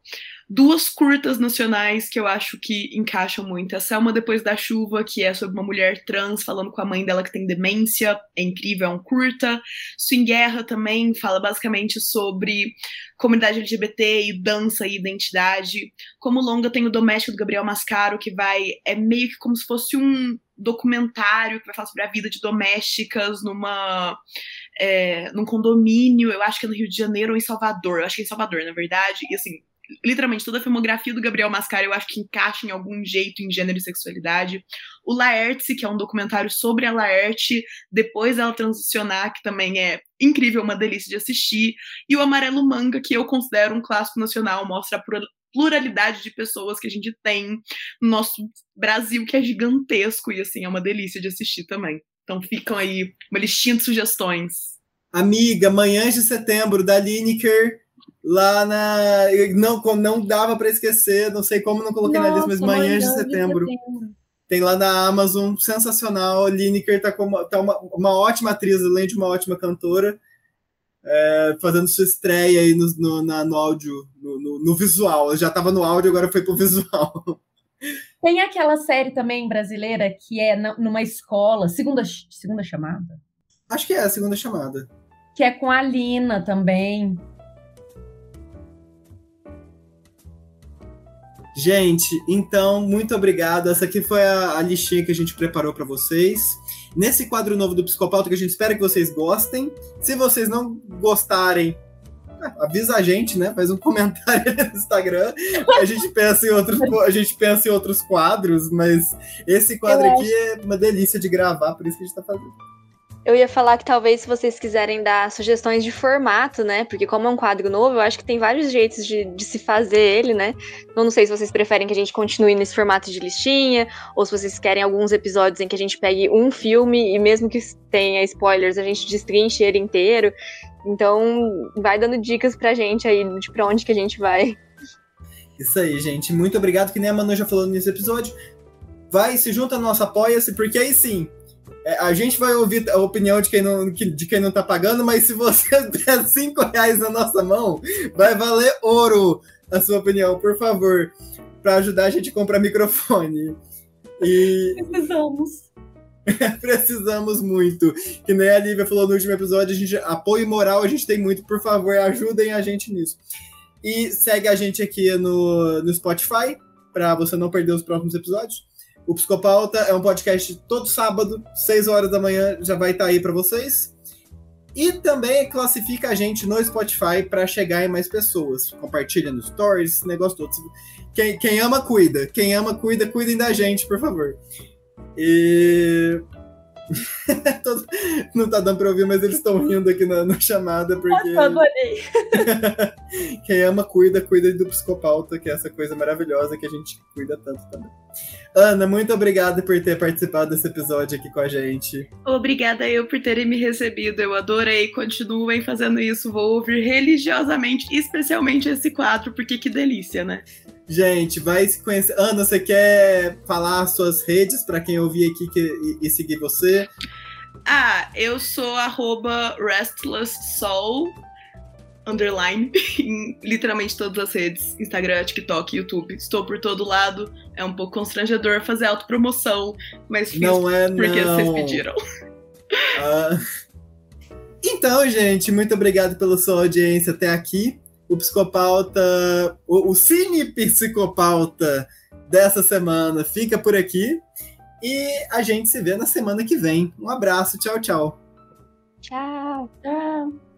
duas curtas nacionais que eu acho que encaixam muito. A Selma Depois da Chuva, que é sobre uma mulher trans falando com a mãe dela que tem demência, é incrível, é um curta. Swing Guerra também fala basicamente sobre comunidade LGBT e dança e identidade. Como longa tem o Doméstico do Gabriel Mascaro, que vai é meio que como se fosse um documentário que vai falar sobre a vida de domésticas numa é, num condomínio, eu acho que é no Rio de Janeiro ou em Salvador, eu acho que é em Salvador, na verdade, e assim, literalmente toda a filmografia do Gabriel Mascaro eu acho que encaixa em algum jeito em gênero e sexualidade. O Laerte, que é um documentário sobre a Laerte, depois ela transicionar, que também é incrível, uma delícia de assistir. E o Amarelo Manga, que eu considero um clássico nacional, mostra pluralidade de pessoas que a gente tem no nosso Brasil, que é gigantesco, e assim, é uma delícia de assistir também. Então ficam aí uma listinha de sugestões. Amiga, Manhãs de Setembro, da Lineker, lá na. Não, não dava para esquecer, não sei como não coloquei Nossa, na lista, mas Manhãs de Setembro. de setembro. Tem lá na Amazon, sensacional. A Lineker tá, como, tá uma, uma ótima atriz, além de uma ótima cantora. É, fazendo sua estreia aí no, no, na, no áudio, no, no, no visual. já estava no áudio, agora foi pro visual. [laughs] Tem aquela série também brasileira que é numa escola, segunda, segunda chamada? Acho que é a segunda chamada. Que é com a Lina também. Gente, então, muito obrigado. Essa aqui foi a, a listinha que a gente preparou para vocês. Nesse quadro novo do Psicopauta, que a gente espera que vocês gostem. Se vocês não gostarem, é, avisa a gente, né? Faz um [laughs] comentário no Instagram. A gente pensa em outros, a gente pensa em outros quadros, mas esse quadro aqui é uma delícia de gravar, por isso que a gente tá fazendo. Eu ia falar que talvez se vocês quiserem dar sugestões de formato, né? Porque como é um quadro novo, eu acho que tem vários jeitos de, de se fazer ele, né? Eu não sei se vocês preferem que a gente continue nesse formato de listinha, ou se vocês querem alguns episódios em que a gente pegue um filme e mesmo que tenha spoilers, a gente destrinche ele inteiro. Então, vai dando dicas pra gente aí de pra onde que a gente vai. Isso aí, gente. Muito obrigado, que nem a Manu já falou nesse episódio. Vai, se junta ao nosso Apoia-se, porque aí sim, a gente vai ouvir a opinião de quem não, de quem não tá pagando, mas se você [laughs] der 5 reais na nossa mão, vai valer ouro a sua opinião, por favor, para ajudar a gente a comprar microfone. E... Precisamos. [laughs] Precisamos muito. Que nem a Lívia falou no último episódio, a gente, apoio moral a gente tem muito, por favor, ajudem a gente nisso. E segue a gente aqui no, no Spotify, para você não perder os próximos episódios. O Psicopauta é um podcast todo sábado, 6 horas da manhã, já vai estar tá aí para vocês. E também classifica a gente no Spotify para chegar em mais pessoas. Compartilha nos stories, esse negócio todo. Quem, quem ama, cuida. Quem ama, cuida, cuidem da gente, por favor. E. [laughs] Não tá dando pra ouvir, mas eles estão rindo aqui na, na, chamada, porque. Nossa, adorei. [laughs] Quem ama, cuida, cuida do psicopauta, que é essa coisa maravilhosa que a gente cuida tanto também. Ana, muito obrigada por ter participado desse episódio aqui com a gente. Obrigada eu por terem me recebido. Eu adorei. Continuem fazendo isso. Vou ouvir religiosamente, especialmente esse quadro, porque que delícia, né? Gente, vai se conhecer. Ana, você quer falar suas redes para quem ouvir aqui que, e, e, seguir você? Ah, eu sou arroba restlesssoul, underline, [laughs] em literalmente todas as redes, Instagram, TikTok, YouTube. Estou por todo lado. É um pouco constrangedor fazer autopromoção, mas fiz não é, porque não. vocês pediram. Uh... [laughs] Então, gente, muito obrigado pela sua audiência até aqui o psicopauta, o, o cine psicopauta dessa semana fica por aqui. E a gente se vê na semana que vem. Um abraço, tchau, tchau. Tchau, tchau.